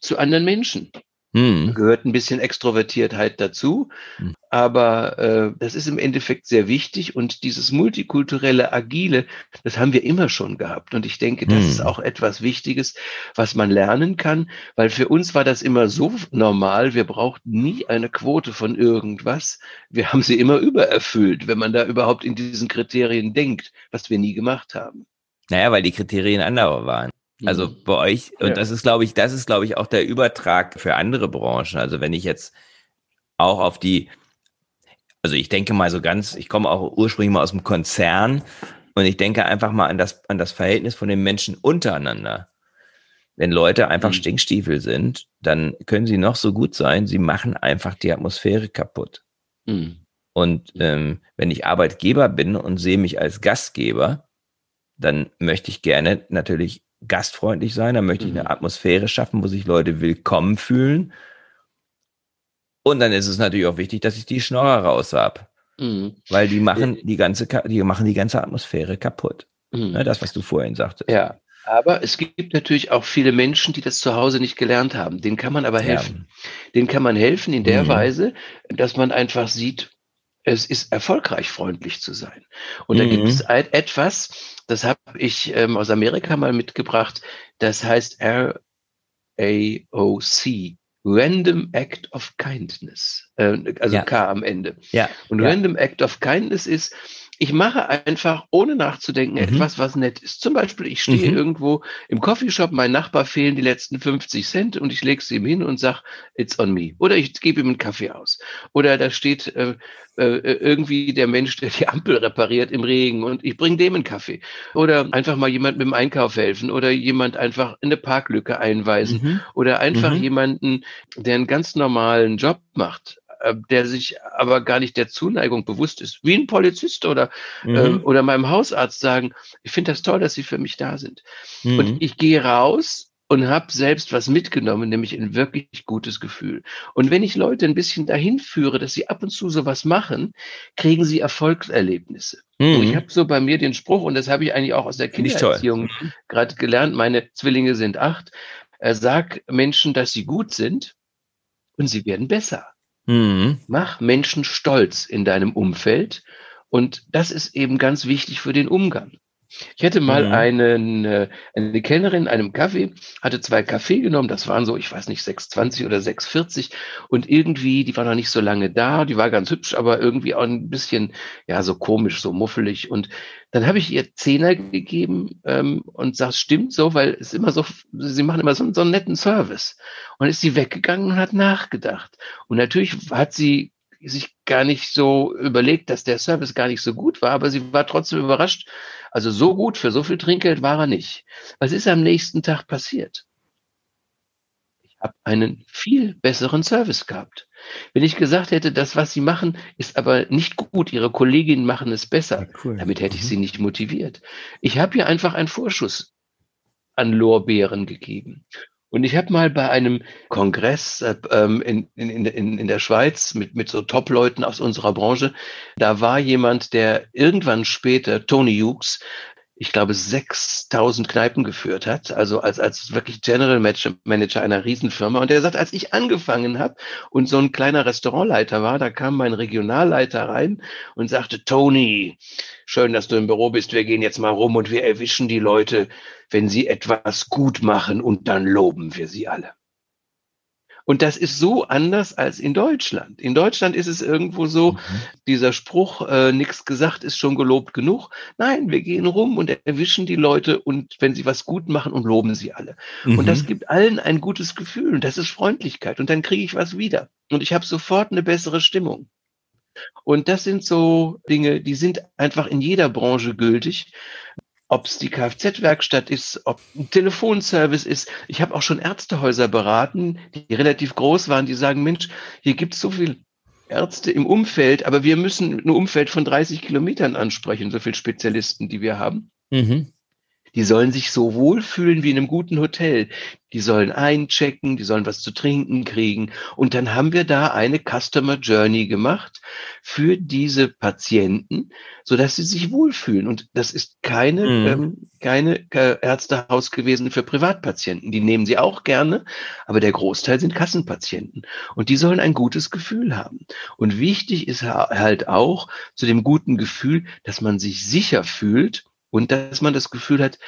zu anderen Menschen. Hm. Gehört ein bisschen Extrovertiertheit dazu, hm. Aber äh, das ist im Endeffekt sehr wichtig und dieses multikulturelle, agile, das haben wir immer schon gehabt und ich denke, das hm. ist auch etwas Wichtiges, was man lernen kann, weil für uns war das immer so normal, wir brauchten nie eine Quote von irgendwas, wir haben sie immer übererfüllt, wenn man da überhaupt in diesen Kriterien denkt, was wir nie gemacht haben. Naja, weil die Kriterien andere waren. Also mhm. bei euch, und ja. das ist, glaube ich, das ist, glaube ich, auch der Übertrag für andere Branchen. Also wenn ich jetzt auch auf die, also ich denke mal so ganz, ich komme auch ursprünglich mal aus dem Konzern und ich denke einfach mal an das, an das Verhältnis von den Menschen untereinander. Wenn Leute einfach mhm. Stinkstiefel sind, dann können sie noch so gut sein, sie machen einfach die Atmosphäre kaputt. Mhm. Und ähm, wenn ich Arbeitgeber bin und sehe mich als Gastgeber, dann möchte ich gerne natürlich gastfreundlich sein, da möchte ich eine mhm. Atmosphäre schaffen, wo sich Leute willkommen fühlen. Und dann ist es natürlich auch wichtig, dass ich die Schnorrer raus habe. Mhm. Weil die machen die ganze, die machen die ganze Atmosphäre kaputt. Mhm. Ne, das, was du vorhin sagtest. Ja. Aber es gibt natürlich auch viele Menschen, die das zu Hause nicht gelernt haben. Denen kann man aber helfen. Ja. Denen kann man helfen in der mhm. Weise, dass man einfach sieht, es ist erfolgreich, freundlich zu sein. Und mhm. da gibt es etwas, das habe ich ähm, aus Amerika mal mitgebracht. Das heißt RAOC, Random Act of Kindness, äh, also ja. K am Ende. Ja. Und ja. Random Act of Kindness ist, ich mache einfach, ohne nachzudenken, mhm. etwas, was nett ist. Zum Beispiel, ich stehe mhm. irgendwo im Coffeeshop, mein Nachbar fehlen die letzten 50 Cent und ich lege sie ihm hin und sage, it's on me. Oder ich gebe ihm einen Kaffee aus. Oder da steht äh, äh, irgendwie der Mensch, der die Ampel repariert im Regen und ich bringe dem einen Kaffee. Oder einfach mal jemand mit dem Einkauf helfen oder jemand einfach in eine Parklücke einweisen. Mhm. Oder einfach mhm. jemanden, der einen ganz normalen Job macht der sich aber gar nicht der Zuneigung bewusst ist, wie ein Polizist oder, mhm. äh, oder meinem Hausarzt sagen, ich finde das toll, dass Sie für mich da sind. Mhm. Und ich gehe raus und habe selbst was mitgenommen, nämlich ein wirklich gutes Gefühl. Und wenn ich Leute ein bisschen dahin führe, dass sie ab und zu sowas machen, kriegen sie Erfolgserlebnisse. Mhm. ich habe so bei mir den Spruch, und das habe ich eigentlich auch aus der Kindererziehung mhm. gerade gelernt, meine Zwillinge sind acht, er sagt Menschen, dass sie gut sind und sie werden besser. Mhm. Mach Menschen stolz in deinem Umfeld. Und das ist eben ganz wichtig für den Umgang. Ich hätte mal mhm. einen, äh, eine Kellnerin in einem Kaffee, hatte zwei Kaffee genommen, das waren so, ich weiß nicht, 6,20 oder 6,40 und irgendwie, die war noch nicht so lange da, die war ganz hübsch, aber irgendwie auch ein bisschen, ja, so komisch, so muffelig und dann habe ich ihr Zehner gegeben ähm, und sag, stimmt so, weil es immer so, sie machen immer so, so einen netten Service. Und ist sie weggegangen und hat nachgedacht. Und natürlich hat sie sich gar nicht so überlegt, dass der Service gar nicht so gut war, aber sie war trotzdem überrascht. Also so gut für so viel Trinkgeld war er nicht. Was ist am nächsten Tag passiert? Ich habe einen viel besseren Service gehabt. Wenn ich gesagt hätte, das, was Sie machen, ist aber nicht gut, Ihre Kolleginnen machen es besser, ja, cool. damit hätte ich mhm. Sie nicht motiviert. Ich habe ihr einfach einen Vorschuss an Lorbeeren gegeben. Und ich habe mal bei einem Kongress äh, ähm, in, in, in, in der Schweiz mit, mit so Top-Leuten aus unserer Branche, da war jemand, der irgendwann später, Tony Hughes, ich glaube, 6000 Kneipen geführt hat, also als, als wirklich General Manager einer Riesenfirma. Und er sagt, als ich angefangen habe und so ein kleiner Restaurantleiter war, da kam mein Regionalleiter rein und sagte, Tony, schön, dass du im Büro bist, wir gehen jetzt mal rum und wir erwischen die Leute, wenn sie etwas gut machen und dann loben wir sie alle. Und das ist so anders als in Deutschland. In Deutschland ist es irgendwo so, mhm. dieser Spruch, äh, nichts gesagt ist schon gelobt genug. Nein, wir gehen rum und erwischen die Leute und wenn sie was gut machen und loben sie alle. Mhm. Und das mhm. gibt allen ein gutes Gefühl und das ist Freundlichkeit und dann kriege ich was wieder. Und ich habe sofort eine bessere Stimmung. Und das sind so Dinge, die sind einfach in jeder Branche gültig ob es die Kfz-Werkstatt ist, ob ein Telefonservice ist. Ich habe auch schon Ärztehäuser beraten, die relativ groß waren, die sagen, Mensch, hier gibt es so viel Ärzte im Umfeld, aber wir müssen ein Umfeld von 30 Kilometern ansprechen, so viele Spezialisten, die wir haben. Mhm. Die sollen sich so wohlfühlen wie in einem guten Hotel. Die sollen einchecken, die sollen was zu trinken kriegen. Und dann haben wir da eine Customer Journey gemacht für diese Patienten, so dass sie sich wohlfühlen. Und das ist keine, mhm. ähm, keine Ärztehaus gewesen für Privatpatienten. Die nehmen sie auch gerne, aber der Großteil sind Kassenpatienten. Und die sollen ein gutes Gefühl haben. Und wichtig ist halt auch zu dem guten Gefühl, dass man sich sicher fühlt und dass man das Gefühl hat,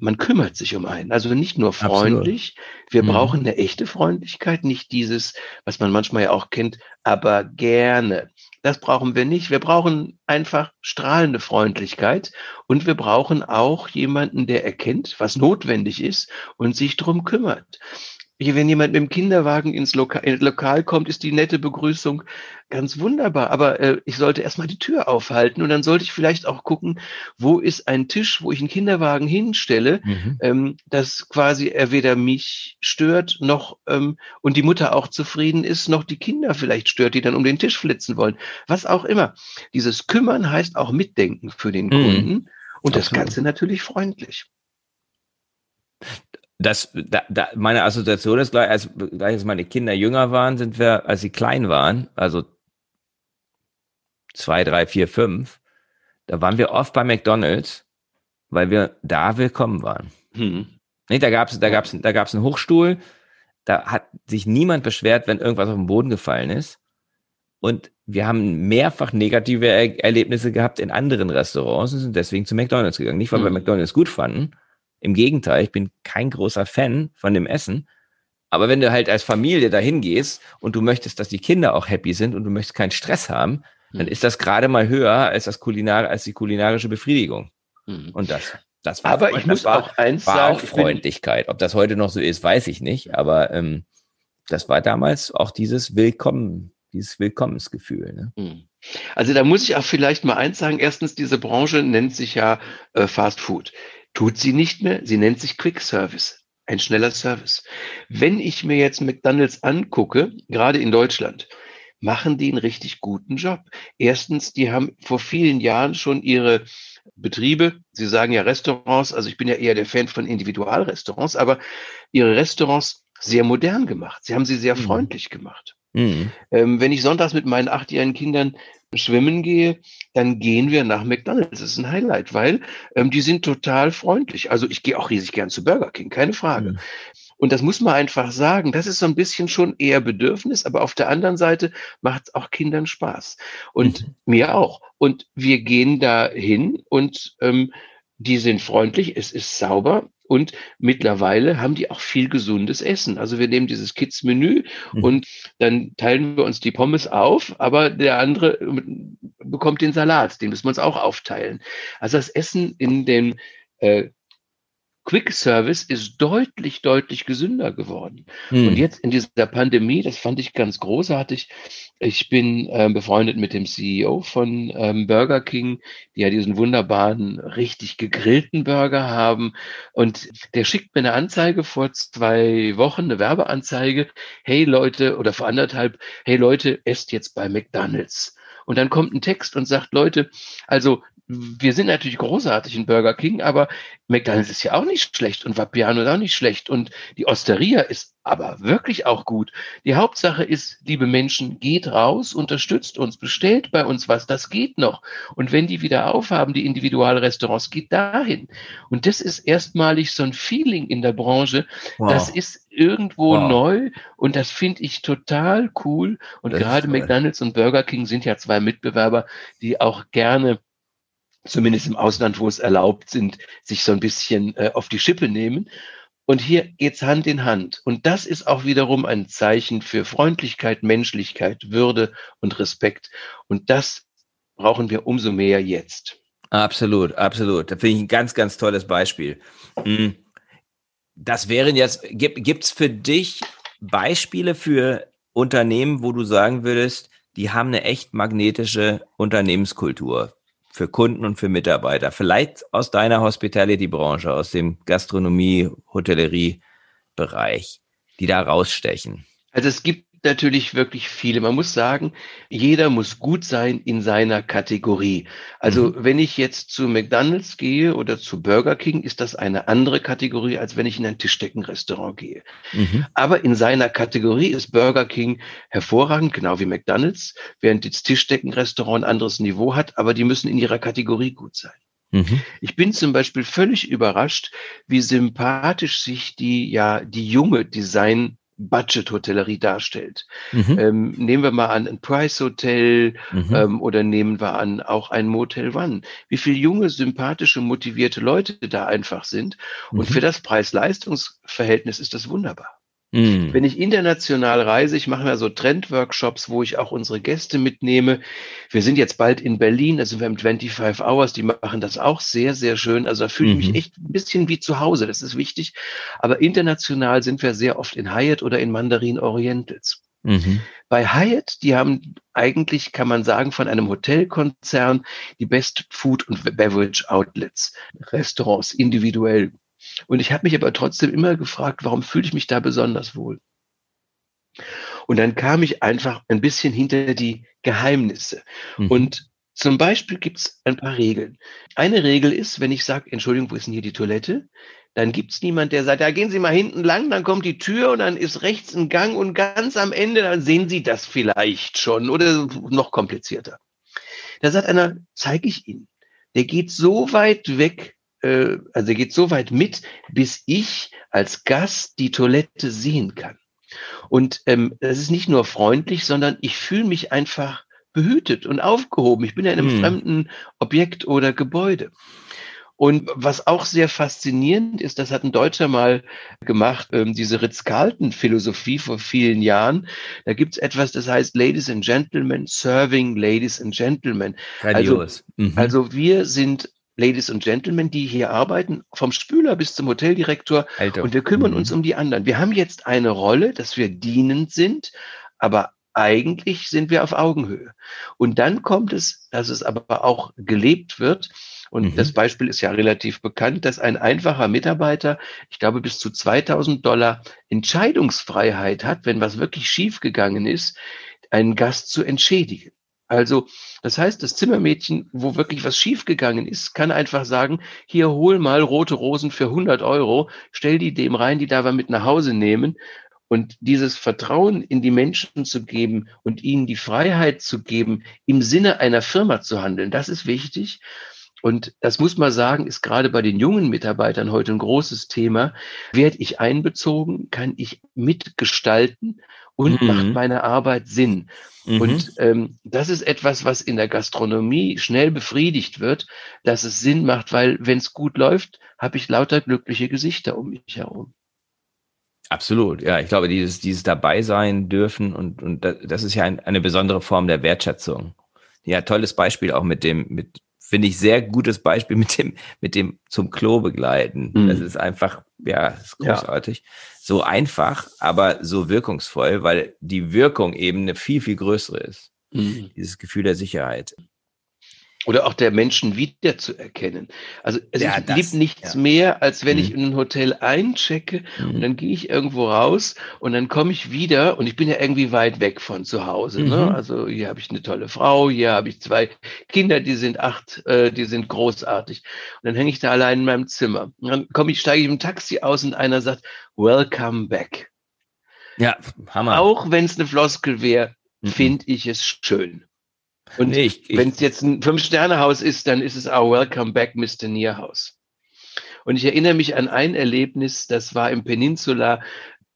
man kümmert sich um einen. Also nicht nur freundlich. Absolut. Wir mhm. brauchen eine echte Freundlichkeit, nicht dieses, was man manchmal ja auch kennt, aber gerne. Das brauchen wir nicht. Wir brauchen einfach strahlende Freundlichkeit und wir brauchen auch jemanden, der erkennt, was notwendig ist und sich drum kümmert. Wenn jemand mit dem Kinderwagen ins Lokal, ins Lokal kommt, ist die nette Begrüßung ganz wunderbar. Aber äh, ich sollte erstmal die Tür aufhalten und dann sollte ich vielleicht auch gucken, wo ist ein Tisch, wo ich einen Kinderwagen hinstelle, mhm. ähm, dass quasi er weder mich stört noch ähm, und die Mutter auch zufrieden ist, noch die Kinder vielleicht stört, die dann um den Tisch flitzen wollen. Was auch immer. Dieses Kümmern heißt auch Mitdenken für den mhm. Kunden und Absolut. das Ganze natürlich freundlich das, da, da, meine Assoziation ist gleich, als, gleich als meine Kinder jünger waren, sind wir, als sie klein waren, also zwei, drei, vier, fünf, da waren wir oft bei McDonalds, weil wir da willkommen waren. Hm. Nee, da gab's, da gab's, da gab's einen Hochstuhl, da hat sich niemand beschwert, wenn irgendwas auf den Boden gefallen ist. Und wir haben mehrfach negative er Erlebnisse gehabt in anderen Restaurants und sind deswegen zu McDonalds gegangen. Nicht, weil hm. wir McDonalds gut fanden, im Gegenteil, ich bin kein großer Fan von dem Essen. Aber wenn du halt als Familie dahin gehst und du möchtest, dass die Kinder auch happy sind und du möchtest keinen Stress haben, mhm. dann ist das gerade mal höher als das Kulinar als die kulinarische Befriedigung. Mhm. Und das, das war, aber ich muss war, auch eins war sagen, auch Freundlichkeit. Ob das heute noch so ist, weiß ich nicht. Aber ähm, das war damals auch dieses Willkommen, dieses Willkommensgefühl. Ne? Mhm. Also da muss ich auch vielleicht mal eins sagen. Erstens, diese Branche nennt sich ja äh, Fast Food. Tut sie nicht mehr. Sie nennt sich Quick Service. Ein schneller Service. Wenn ich mir jetzt McDonald's angucke, gerade in Deutschland, machen die einen richtig guten Job. Erstens, die haben vor vielen Jahren schon ihre Betriebe, Sie sagen ja Restaurants, also ich bin ja eher der Fan von Individualrestaurants, aber ihre Restaurants sehr modern gemacht. Sie haben sie sehr mhm. freundlich gemacht. Mhm. Ähm, wenn ich sonntags mit meinen achtjährigen Kindern schwimmen gehe, dann gehen wir nach McDonald's. Das ist ein Highlight, weil ähm, die sind total freundlich. Also ich gehe auch riesig gern zu Burger King, keine Frage. Mhm. Und das muss man einfach sagen. Das ist so ein bisschen schon eher Bedürfnis, aber auf der anderen Seite macht es auch Kindern Spaß. Und mhm. mir auch. Und wir gehen da hin und ähm, die sind freundlich, es ist sauber, und mittlerweile haben die auch viel gesundes Essen. Also wir nehmen dieses Kids-Menü mhm. und dann teilen wir uns die Pommes auf, aber der andere bekommt den Salat, den müssen wir uns auch aufteilen. Also das Essen in den äh, Quick Service ist deutlich, deutlich gesünder geworden. Hm. Und jetzt in dieser Pandemie, das fand ich ganz großartig. Ich bin äh, befreundet mit dem CEO von ähm, Burger King, die ja diesen wunderbaren, richtig gegrillten Burger haben. Und der schickt mir eine Anzeige vor zwei Wochen, eine Werbeanzeige. Hey Leute, oder vor anderthalb, hey Leute, esst jetzt bei McDonald's. Und dann kommt ein Text und sagt, Leute, also wir sind natürlich großartig in Burger King, aber McDonald's ist ja auch nicht schlecht und Vapiano ist auch nicht schlecht und die Osteria ist aber wirklich auch gut. Die Hauptsache ist, liebe Menschen, geht raus, unterstützt uns, bestellt bei uns was, das geht noch. Und wenn die wieder aufhaben, die Individualrestaurants, geht dahin. Und das ist erstmalig so ein Feeling in der Branche. Wow. Das ist irgendwo wow. neu und das finde ich total cool. Und das gerade McDonald's und Burger King sind ja zwei Mitbewerber, die auch gerne zumindest im Ausland, wo es erlaubt sind, sich so ein bisschen äh, auf die Schippe nehmen. Und hier geht's Hand in Hand. Und das ist auch wiederum ein Zeichen für Freundlichkeit, Menschlichkeit, Würde und Respekt. Und das brauchen wir umso mehr jetzt. Absolut, absolut. Da finde ich ein ganz, ganz tolles Beispiel. Hm. Das wären jetzt, gibt es für dich Beispiele für Unternehmen, wo du sagen würdest, die haben eine echt magnetische Unternehmenskultur? für Kunden und für Mitarbeiter? Vielleicht aus deiner Hospitality-Branche, aus dem Gastronomie, Hotellerie-Bereich, die da rausstechen? Also es gibt natürlich wirklich viele. Man muss sagen, jeder muss gut sein in seiner Kategorie. Also mhm. wenn ich jetzt zu McDonald's gehe oder zu Burger King, ist das eine andere Kategorie, als wenn ich in ein Tischdeckenrestaurant gehe. Mhm. Aber in seiner Kategorie ist Burger King hervorragend, genau wie McDonald's, während das Tischdeckenrestaurant ein anderes Niveau hat, aber die müssen in ihrer Kategorie gut sein. Mhm. Ich bin zum Beispiel völlig überrascht, wie sympathisch sich die, ja, die junge Design Budget-Hotellerie darstellt. Mhm. Ähm, nehmen wir mal an ein Price-Hotel mhm. ähm, oder nehmen wir an auch ein Motel One. Wie viele junge, sympathische, motivierte Leute da einfach sind. Und mhm. für das Preis-Leistungs-Verhältnis ist das wunderbar. Mhm. Wenn ich international reise, ich mache ja so Trendworkshops, wo ich auch unsere Gäste mitnehme. Wir sind jetzt bald in Berlin, also wir haben 25 Hours, die machen das auch sehr, sehr schön. Also da fühle ich mhm. mich echt ein bisschen wie zu Hause, das ist wichtig. Aber international sind wir sehr oft in Hyatt oder in Mandarin Orientals. Mhm. Bei Hyatt, die haben eigentlich, kann man sagen, von einem Hotelkonzern die Best Food und Beverage Outlets, Restaurants individuell und ich habe mich aber trotzdem immer gefragt, warum fühle ich mich da besonders wohl? Und dann kam ich einfach ein bisschen hinter die Geheimnisse. Mhm. Und zum Beispiel gibt es ein paar Regeln. Eine Regel ist, wenn ich sage, Entschuldigung, wo ist denn hier die Toilette? Dann gibt es niemand, der sagt, ja, gehen Sie mal hinten lang, dann kommt die Tür und dann ist rechts ein Gang und ganz am Ende, dann sehen Sie das vielleicht schon oder noch komplizierter. Da sagt einer, zeige ich Ihnen. Der geht so weit weg äh, also er geht so weit mit, bis ich als Gast die Toilette sehen kann. Und ähm, das ist nicht nur freundlich, sondern ich fühle mich einfach behütet und aufgehoben. Ich bin ja in einem hm. fremden Objekt oder Gebäude. Und was auch sehr faszinierend ist, das hat ein Deutscher mal gemacht, ähm, diese Ritz-Carlton-Philosophie vor vielen Jahren. Da gibt es etwas, das heißt Ladies and Gentlemen, Serving Ladies and Gentlemen. Also, mhm. also wir sind Ladies and Gentlemen, die hier arbeiten, vom Spüler bis zum Hoteldirektor. Alter. Und wir kümmern mhm. uns um die anderen. Wir haben jetzt eine Rolle, dass wir dienend sind, aber eigentlich sind wir auf Augenhöhe. Und dann kommt es, dass es aber auch gelebt wird. Und mhm. das Beispiel ist ja relativ bekannt, dass ein einfacher Mitarbeiter, ich glaube, bis zu 2000 Dollar Entscheidungsfreiheit hat, wenn was wirklich schiefgegangen ist, einen Gast zu entschädigen. Also, das heißt, das Zimmermädchen, wo wirklich was schiefgegangen ist, kann einfach sagen, hier hol mal rote Rosen für 100 Euro, stell die dem rein, die da wir mit nach Hause nehmen. Und dieses Vertrauen in die Menschen zu geben und ihnen die Freiheit zu geben, im Sinne einer Firma zu handeln, das ist wichtig. Und das muss man sagen, ist gerade bei den jungen Mitarbeitern heute ein großes Thema. Werde ich einbezogen? Kann ich mitgestalten? Und mhm. macht meine Arbeit Sinn? Mhm. Und ähm, das ist etwas, was in der Gastronomie schnell befriedigt wird, dass es Sinn macht, weil wenn es gut läuft, habe ich lauter glückliche Gesichter um mich herum. Absolut, ja. Ich glaube, dieses, dieses dabei sein dürfen und, und das ist ja ein, eine besondere Form der Wertschätzung. Ja, tolles Beispiel auch mit dem, mit, finde ich, sehr gutes Beispiel mit dem, mit dem zum Klo begleiten. Mhm. Das ist einfach, ja, ist großartig. Ja. So einfach, aber so wirkungsvoll, weil die Wirkung eben eine viel, viel größere ist. Mhm. Dieses Gefühl der Sicherheit oder auch der Menschen wiederzuerkennen. Also, also ja, liebe nichts ja. mehr, als wenn mhm. ich in ein Hotel einchecke mhm. und dann gehe ich irgendwo raus und dann komme ich wieder und ich bin ja irgendwie weit weg von zu Hause. Ne? Mhm. Ne? Also hier habe ich eine tolle Frau, hier habe ich zwei Kinder, die sind acht, äh, die sind großartig. Und dann hänge ich da allein in meinem Zimmer. Und dann komme ich, steige ich im Taxi aus und einer sagt, Welcome back. Ja, Hammer. Auch wenn es eine Floskel wäre, mhm. finde ich es schön. Und nee, wenn es jetzt ein Fünf-Sterne-Haus ist, dann ist es auch Welcome Back, Mr. Nierhaus. Und ich erinnere mich an ein Erlebnis, das war im Peninsula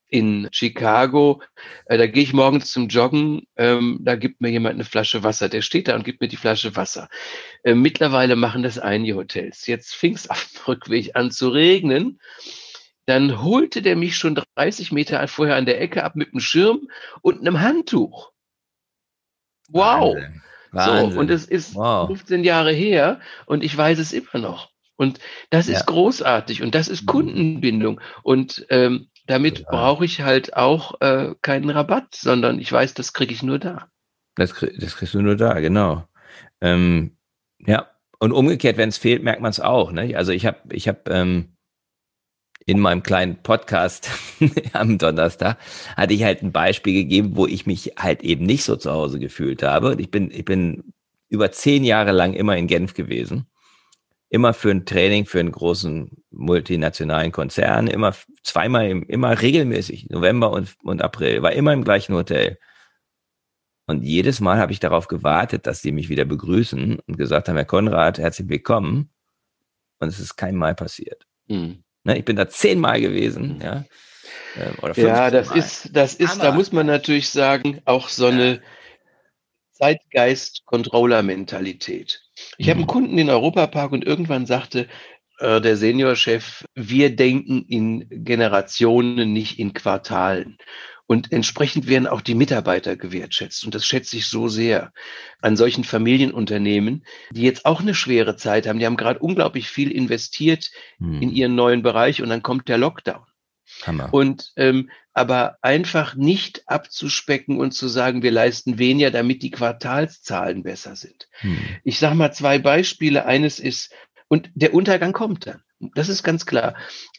in Chicago. Äh, da gehe ich morgens zum Joggen, ähm, da gibt mir jemand eine Flasche Wasser. Der steht da und gibt mir die Flasche Wasser. Äh, mittlerweile machen das einige Hotels. Jetzt fing es auf dem Rückweg an zu regnen. Dann holte der mich schon 30 Meter vorher an der Ecke ab mit einem Schirm und einem Handtuch. Wow. Wahnsinn. Wahnsinn. So, und es ist wow. 15 Jahre her und ich weiß es immer noch. Und das ja. ist großartig und das ist mhm. Kundenbindung. Und ähm, damit brauche ich halt auch äh, keinen Rabatt, sondern ich weiß, das kriege ich nur da. Das, krieg, das kriegst du nur da, genau. Ähm, ja, und umgekehrt, wenn es fehlt, merkt man es auch. Ne? Also ich habe ich hab, ähm, in meinem kleinen Podcast am Donnerstag hatte ich halt ein Beispiel gegeben, wo ich mich halt eben nicht so zu Hause gefühlt habe. Ich bin, ich bin über zehn Jahre lang immer in Genf gewesen. Immer für ein Training für einen großen multinationalen Konzern, immer zweimal, im, immer regelmäßig, November und, und April, war immer im gleichen Hotel. Und jedes Mal habe ich darauf gewartet, dass die mich wieder begrüßen und gesagt haben, Herr Konrad, herzlich willkommen. Und es ist kein Mal passiert. Mhm. Ne, ich bin da zehnmal gewesen, mhm. ja. Ähm, oder ja, das Mal. ist, das ist, da muss man natürlich sagen, auch so eine Zeitgeist-Controller-Mentalität. Ich mhm. habe einen Kunden in Europapark und irgendwann sagte äh, der Seniorchef, wir denken in Generationen, nicht in Quartalen. Und entsprechend werden auch die Mitarbeiter gewertschätzt. Und das schätze ich so sehr an solchen Familienunternehmen, die jetzt auch eine schwere Zeit haben. Die haben gerade unglaublich viel investiert hm. in ihren neuen Bereich und dann kommt der Lockdown. Hammer. Und ähm, aber einfach nicht abzuspecken und zu sagen, wir leisten weniger, damit die Quartalszahlen besser sind. Hm. Ich sage mal zwei Beispiele. Eines ist, und der Untergang kommt dann. Das ist ganz klar.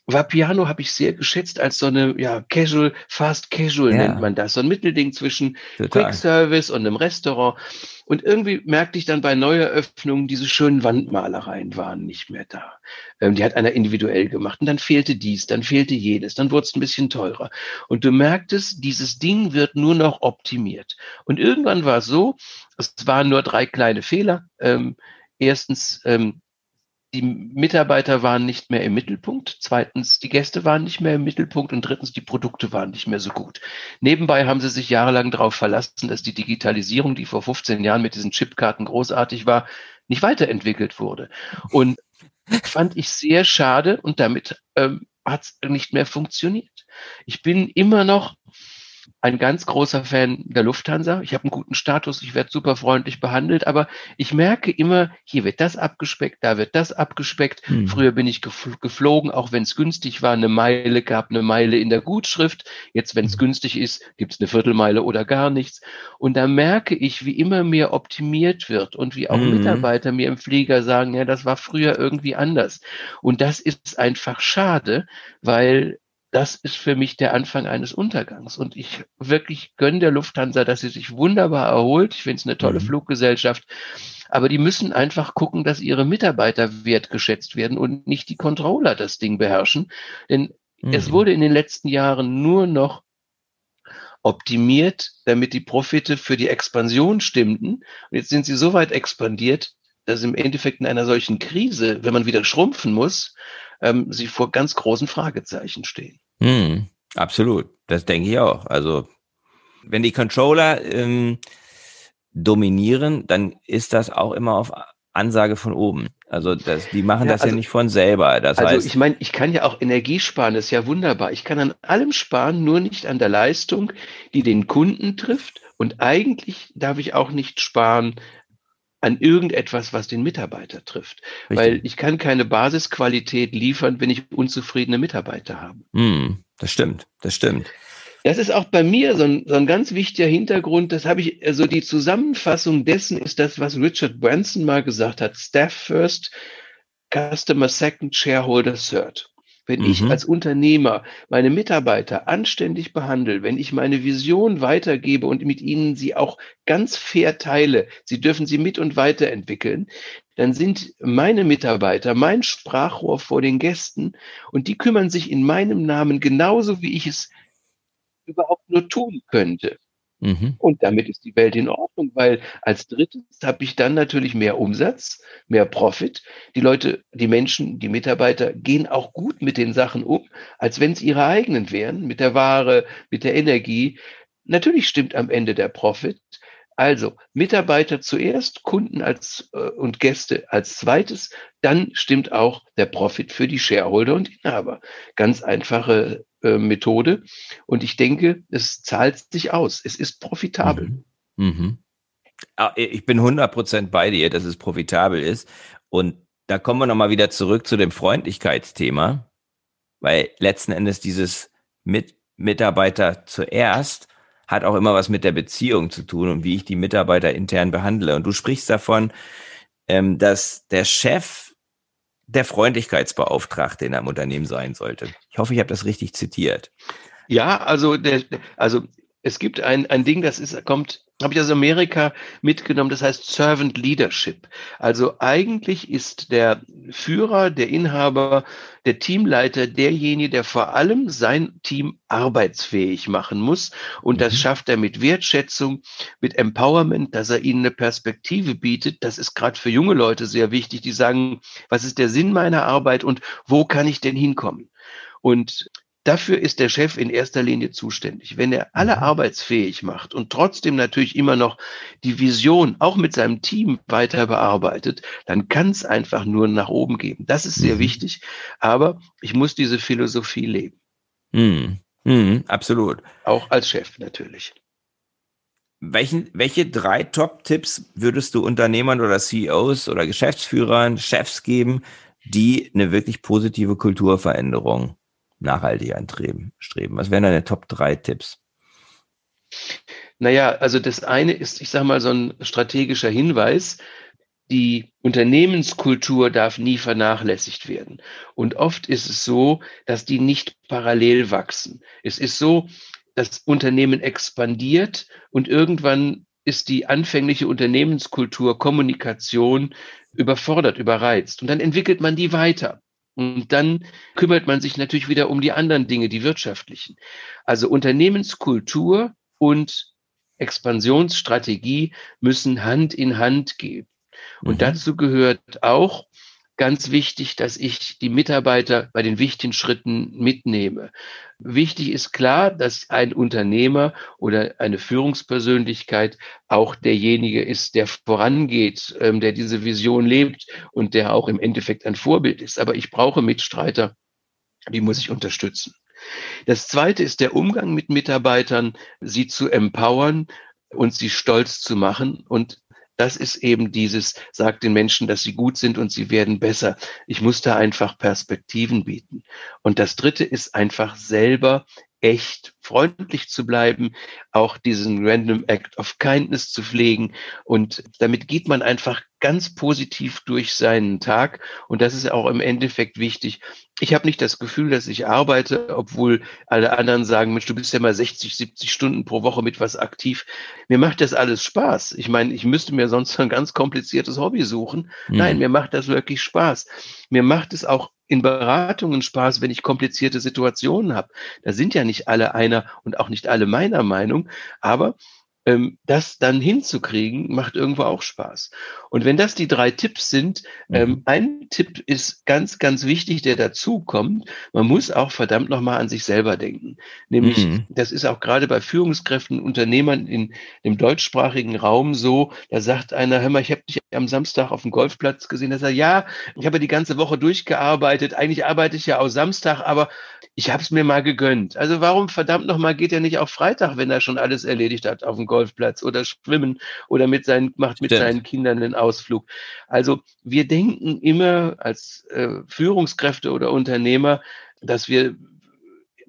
Vapiano habe ich sehr geschätzt als so eine, ja, Casual, Fast Casual ja. nennt man das. So ein Mittelding zwischen Total. Quick Service und einem Restaurant. Und irgendwie merkte ich dann bei Neueröffnungen, diese schönen Wandmalereien waren nicht mehr da. Ähm, die hat einer individuell gemacht. Und dann fehlte dies, dann fehlte jenes, dann wurde es ein bisschen teurer. Und du merktest, dieses Ding wird nur noch optimiert. Und irgendwann war es so, es waren nur drei kleine Fehler. Ähm, erstens, ähm, die Mitarbeiter waren nicht mehr im Mittelpunkt, zweitens die Gäste waren nicht mehr im Mittelpunkt und drittens die Produkte waren nicht mehr so gut. Nebenbei haben sie sich jahrelang darauf verlassen, dass die Digitalisierung, die vor 15 Jahren mit diesen Chipkarten großartig war, nicht weiterentwickelt wurde. Und fand ich sehr schade und damit ähm, hat es nicht mehr funktioniert. Ich bin immer noch ein ganz großer Fan der Lufthansa. Ich habe einen guten Status, ich werde super freundlich behandelt, aber ich merke immer, hier wird das abgespeckt, da wird das abgespeckt. Hm. Früher bin ich geflogen, auch wenn es günstig war, eine Meile gab eine Meile in der Gutschrift. Jetzt, wenn es hm. günstig ist, gibt es eine Viertelmeile oder gar nichts. Und da merke ich, wie immer mehr optimiert wird und wie auch hm. Mitarbeiter mir im Flieger sagen, ja, das war früher irgendwie anders. Und das ist einfach schade, weil das ist für mich der Anfang eines Untergangs. Und ich wirklich gönne der Lufthansa, dass sie sich wunderbar erholt. Ich finde es eine tolle mhm. Fluggesellschaft. Aber die müssen einfach gucken, dass ihre Mitarbeiter wertgeschätzt werden und nicht die Controller das Ding beherrschen. Denn mhm. es wurde in den letzten Jahren nur noch optimiert, damit die Profite für die Expansion stimmten. Und jetzt sind sie so weit expandiert, dass im Endeffekt in einer solchen Krise, wenn man wieder schrumpfen muss, ähm, sie vor ganz großen Fragezeichen stehen. Hm, absolut, das denke ich auch. Also wenn die Controller ähm, dominieren, dann ist das auch immer auf Ansage von oben. Also das, die machen ja, das also, ja nicht von selber. Das also heißt, ich meine, ich kann ja auch Energie sparen, das ist ja wunderbar. Ich kann an allem sparen, nur nicht an der Leistung, die den Kunden trifft. Und eigentlich darf ich auch nicht sparen an irgendetwas, was den Mitarbeiter trifft. Richtig. Weil ich kann keine Basisqualität liefern, wenn ich unzufriedene Mitarbeiter habe. Mm, das stimmt, das stimmt. Das ist auch bei mir so ein, so ein ganz wichtiger Hintergrund. Das habe ich, also die Zusammenfassung dessen ist das, was Richard Branson mal gesagt hat. Staff first, Customer second, Shareholder third. Wenn mhm. ich als Unternehmer meine Mitarbeiter anständig behandle, wenn ich meine Vision weitergebe und mit ihnen sie auch ganz fair teile, sie dürfen sie mit und weiterentwickeln, dann sind meine Mitarbeiter mein Sprachrohr vor den Gästen und die kümmern sich in meinem Namen genauso, wie ich es überhaupt nur tun könnte. Mhm. Und damit ist die Welt in Ordnung, weil als drittes habe ich dann natürlich mehr Umsatz, mehr Profit. Die Leute, die Menschen, die Mitarbeiter gehen auch gut mit den Sachen um, als wenn es ihre eigenen wären, mit der Ware, mit der Energie. Natürlich stimmt am Ende der Profit. Also Mitarbeiter zuerst, Kunden als äh, und Gäste als zweites, dann stimmt auch der Profit für die Shareholder und Inhaber. Ganz einfache äh, Methode. Und ich denke, es zahlt sich aus. Es ist profitabel. Mhm. Mhm. Ah, ich bin 100% bei dir, dass es profitabel ist. Und da kommen wir nochmal wieder zurück zu dem Freundlichkeitsthema, weil letzten Endes dieses mit Mitarbeiter zuerst hat auch immer was mit der Beziehung zu tun und wie ich die Mitarbeiter intern behandle. Und du sprichst davon, ähm, dass der Chef der Freundlichkeitsbeauftragte in einem Unternehmen sein sollte. Ich hoffe, ich habe das richtig zitiert. Ja, also der, also es gibt ein, ein Ding, das ist, kommt, habe ich aus Amerika mitgenommen, das heißt Servant Leadership. Also eigentlich ist der Führer, der Inhaber, der Teamleiter derjenige, der vor allem sein Team arbeitsfähig machen muss. Und das mhm. schafft er mit Wertschätzung, mit Empowerment, dass er ihnen eine Perspektive bietet. Das ist gerade für junge Leute sehr wichtig, die sagen, was ist der Sinn meiner Arbeit und wo kann ich denn hinkommen? Und Dafür ist der Chef in erster Linie zuständig. Wenn er alle mhm. arbeitsfähig macht und trotzdem natürlich immer noch die Vision auch mit seinem Team weiter bearbeitet, dann kann es einfach nur nach oben geben. Das ist sehr mhm. wichtig. Aber ich muss diese Philosophie leben. Mhm. Mhm, absolut. Auch als Chef natürlich. Welchen, welche drei Top-Tipps würdest du Unternehmern oder CEOs oder Geschäftsführern, Chefs geben, die eine wirklich positive Kulturveränderung nachhaltig anstreben. Streben. Was wären deine Top 3 Tipps? Naja, also das eine ist, ich sage mal, so ein strategischer Hinweis. Die Unternehmenskultur darf nie vernachlässigt werden. Und oft ist es so, dass die nicht parallel wachsen. Es ist so, das Unternehmen expandiert und irgendwann ist die anfängliche Unternehmenskultur, Kommunikation überfordert, überreizt. Und dann entwickelt man die weiter. Und dann kümmert man sich natürlich wieder um die anderen Dinge, die wirtschaftlichen. Also Unternehmenskultur und Expansionsstrategie müssen Hand in Hand gehen. Und mhm. dazu gehört auch, ganz wichtig, dass ich die Mitarbeiter bei den wichtigen Schritten mitnehme. Wichtig ist klar, dass ein Unternehmer oder eine Führungspersönlichkeit auch derjenige ist, der vorangeht, ähm, der diese Vision lebt und der auch im Endeffekt ein Vorbild ist. Aber ich brauche Mitstreiter, die muss ich unterstützen. Das zweite ist der Umgang mit Mitarbeitern, sie zu empowern und sie stolz zu machen und das ist eben dieses, sagt den Menschen, dass sie gut sind und sie werden besser. Ich muss da einfach Perspektiven bieten. Und das dritte ist einfach selber echt freundlich zu bleiben, auch diesen Random Act of Kindness zu pflegen. Und damit geht man einfach ganz positiv durch seinen Tag. Und das ist auch im Endeffekt wichtig. Ich habe nicht das Gefühl, dass ich arbeite, obwohl alle anderen sagen, Mensch, du bist ja mal 60, 70 Stunden pro Woche mit was aktiv. Mir macht das alles Spaß. Ich meine, ich müsste mir sonst ein ganz kompliziertes Hobby suchen. Mhm. Nein, mir macht das wirklich Spaß. Mir macht es auch in Beratungen Spaß, wenn ich komplizierte Situationen habe. Da sind ja nicht alle einer und auch nicht alle meiner Meinung, aber ähm, das dann hinzukriegen, macht irgendwo auch Spaß. Und wenn das die drei Tipps sind, ähm, mhm. ein Tipp ist ganz, ganz wichtig, der dazu kommt. Man muss auch verdammt nochmal an sich selber denken. Nämlich, mhm. das ist auch gerade bei Führungskräften, Unternehmern in dem deutschsprachigen Raum so, da sagt einer, hör mal, ich habe dich am Samstag auf dem Golfplatz gesehen. Er sagt, ja, ich habe die ganze Woche durchgearbeitet. Eigentlich arbeite ich ja auch Samstag, aber ich habe es mir mal gegönnt. Also warum verdammt nochmal geht er nicht auf Freitag, wenn er schon alles erledigt hat auf dem Golfplatz oder schwimmen oder mit seinen, macht mit Stimmt. seinen Kindern einen Ausflug. Also wir denken immer als äh, Führungskräfte oder Unternehmer, dass wir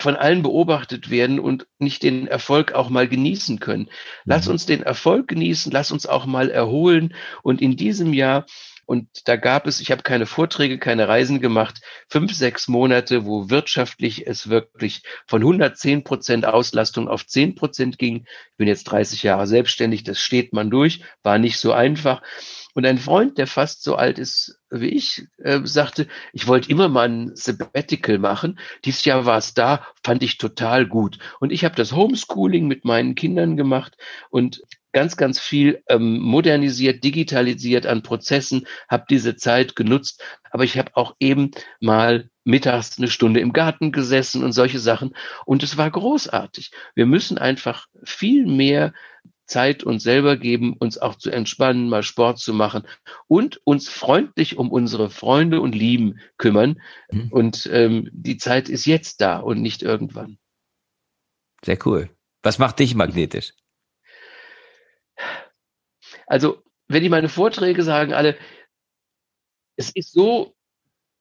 von allen beobachtet werden und nicht den Erfolg auch mal genießen können. Lass mhm. uns den Erfolg genießen, lass uns auch mal erholen. Und in diesem Jahr und da gab es, ich habe keine Vorträge, keine Reisen gemacht, fünf, sechs Monate, wo wirtschaftlich es wirklich von 110 Prozent Auslastung auf 10 Prozent ging. Ich bin jetzt 30 Jahre selbstständig, das steht man durch, war nicht so einfach. Und ein Freund, der fast so alt ist wie ich, äh, sagte, ich wollte immer mal ein Sabbatical machen. Dieses Jahr war es da, fand ich total gut. Und ich habe das Homeschooling mit meinen Kindern gemacht und ganz, ganz viel ähm, modernisiert, digitalisiert an Prozessen, habe diese Zeit genutzt. Aber ich habe auch eben mal mittags eine Stunde im Garten gesessen und solche Sachen. Und es war großartig. Wir müssen einfach viel mehr Zeit uns selber geben, uns auch zu entspannen, mal Sport zu machen und uns freundlich um unsere Freunde und Lieben kümmern. Mhm. Und ähm, die Zeit ist jetzt da und nicht irgendwann. Sehr cool. Was macht dich magnetisch? Also, wenn ich meine Vorträge sagen alle, es ist so,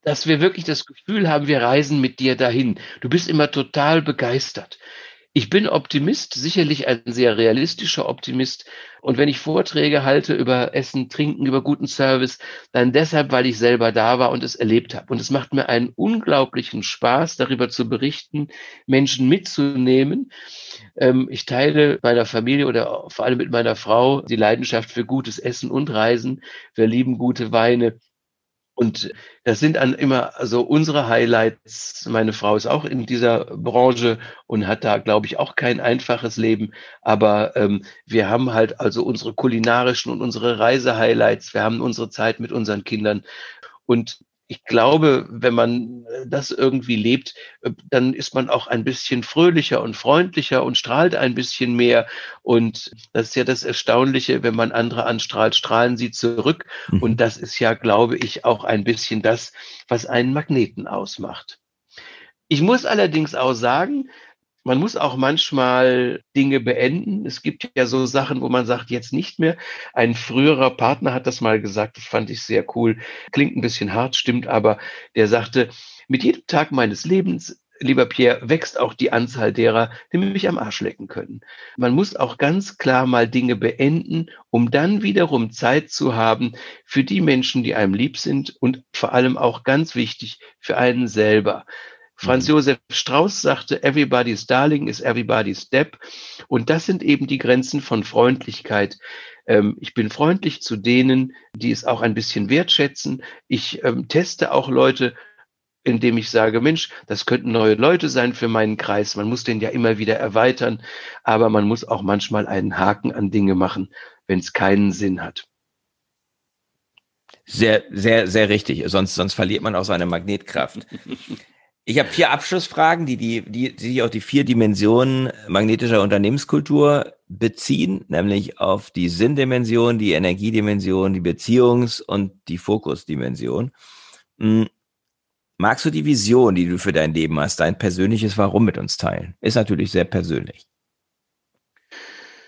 dass wir wirklich das Gefühl haben, wir reisen mit dir dahin. Du bist immer total begeistert. Ich bin Optimist, sicherlich ein sehr realistischer Optimist. Und wenn ich Vorträge halte über Essen, Trinken, über guten Service, dann deshalb, weil ich selber da war und es erlebt habe. Und es macht mir einen unglaublichen Spaß, darüber zu berichten, Menschen mitzunehmen. Ähm, ich teile meiner Familie oder vor allem mit meiner Frau die Leidenschaft für gutes Essen und Reisen. Wir lieben gute Weine. Und das sind dann immer so unsere Highlights. Meine Frau ist auch in dieser Branche und hat da, glaube ich, auch kein einfaches Leben. Aber ähm, wir haben halt also unsere kulinarischen und unsere Reise-Highlights. Wir haben unsere Zeit mit unseren Kindern. Und ich glaube, wenn man äh, das irgendwie lebt, äh, dann ist man auch ein bisschen fröhlicher und freundlicher und strahlt ein bisschen mehr. Und das ist ja das Erstaunliche, wenn man andere anstrahlt, strahlen sie zurück. Mhm. Und das ist ja, glaube ich, auch ein bisschen das, was einen Magneten ausmacht. Ich muss allerdings auch sagen, man muss auch manchmal Dinge beenden. Es gibt ja so Sachen, wo man sagt, jetzt nicht mehr. Ein früherer Partner hat das mal gesagt, das fand ich sehr cool. Klingt ein bisschen hart, stimmt aber. Der sagte, mit jedem Tag meines Lebens lieber Pierre, wächst auch die Anzahl derer, die mich am Arsch lecken können. Man muss auch ganz klar mal Dinge beenden, um dann wiederum Zeit zu haben für die Menschen, die einem lieb sind und vor allem auch ganz wichtig für einen selber. Franz mhm. Josef Strauß sagte, everybody's darling is everybody's Depp. Und das sind eben die Grenzen von Freundlichkeit. Ähm, ich bin freundlich zu denen, die es auch ein bisschen wertschätzen. Ich ähm, teste auch Leute, indem ich sage, Mensch, das könnten neue Leute sein für meinen Kreis. Man muss den ja immer wieder erweitern, aber man muss auch manchmal einen Haken an Dinge machen, wenn es keinen Sinn hat. Sehr, sehr, sehr richtig. Sonst, sonst verliert man auch seine Magnetkraft. Ich habe vier Abschlussfragen, die, die, die, die sich auf die vier Dimensionen magnetischer Unternehmenskultur beziehen, nämlich auf die Sinndimension, die Energiedimension, die Beziehungs- und die Fokusdimension. Hm. Magst du die Vision, die du für dein Leben hast, dein persönliches Warum mit uns teilen? Ist natürlich sehr persönlich.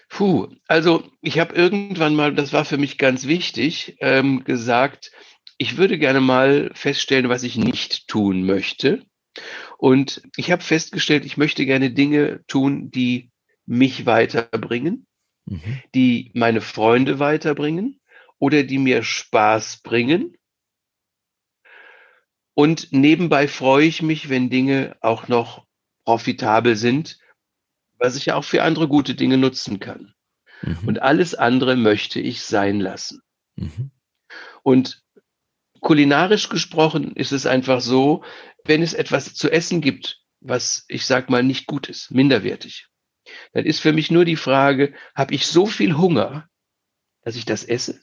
Puh, also ich habe irgendwann mal, das war für mich ganz wichtig, ähm, gesagt, ich würde gerne mal feststellen, was ich nicht tun möchte. Und ich habe festgestellt, ich möchte gerne Dinge tun, die mich weiterbringen, mhm. die meine Freunde weiterbringen oder die mir Spaß bringen. Und nebenbei freue ich mich, wenn Dinge auch noch profitabel sind, was ich ja auch für andere gute Dinge nutzen kann. Mhm. Und alles andere möchte ich sein lassen. Mhm. Und kulinarisch gesprochen ist es einfach so, wenn es etwas zu essen gibt, was ich sag mal nicht gut ist, minderwertig, dann ist für mich nur die Frage, habe ich so viel Hunger, dass ich das esse?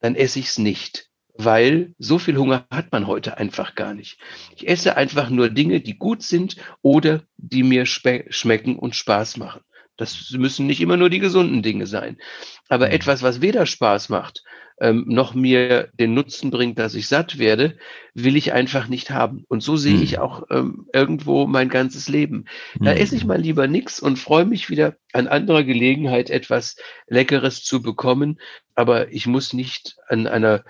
Dann esse ich es nicht, weil so viel Hunger hat man heute einfach gar nicht. Ich esse einfach nur Dinge, die gut sind oder die mir schmecken und Spaß machen. Das müssen nicht immer nur die gesunden Dinge sein. Aber mhm. etwas, was weder Spaß macht, ähm, noch mir den Nutzen bringt, dass ich satt werde, will ich einfach nicht haben. Und so sehe mhm. ich auch ähm, irgendwo mein ganzes Leben. Da mhm. esse ich mal lieber nichts und freue mich wieder an anderer Gelegenheit etwas Leckeres zu bekommen. Aber ich muss nicht an einer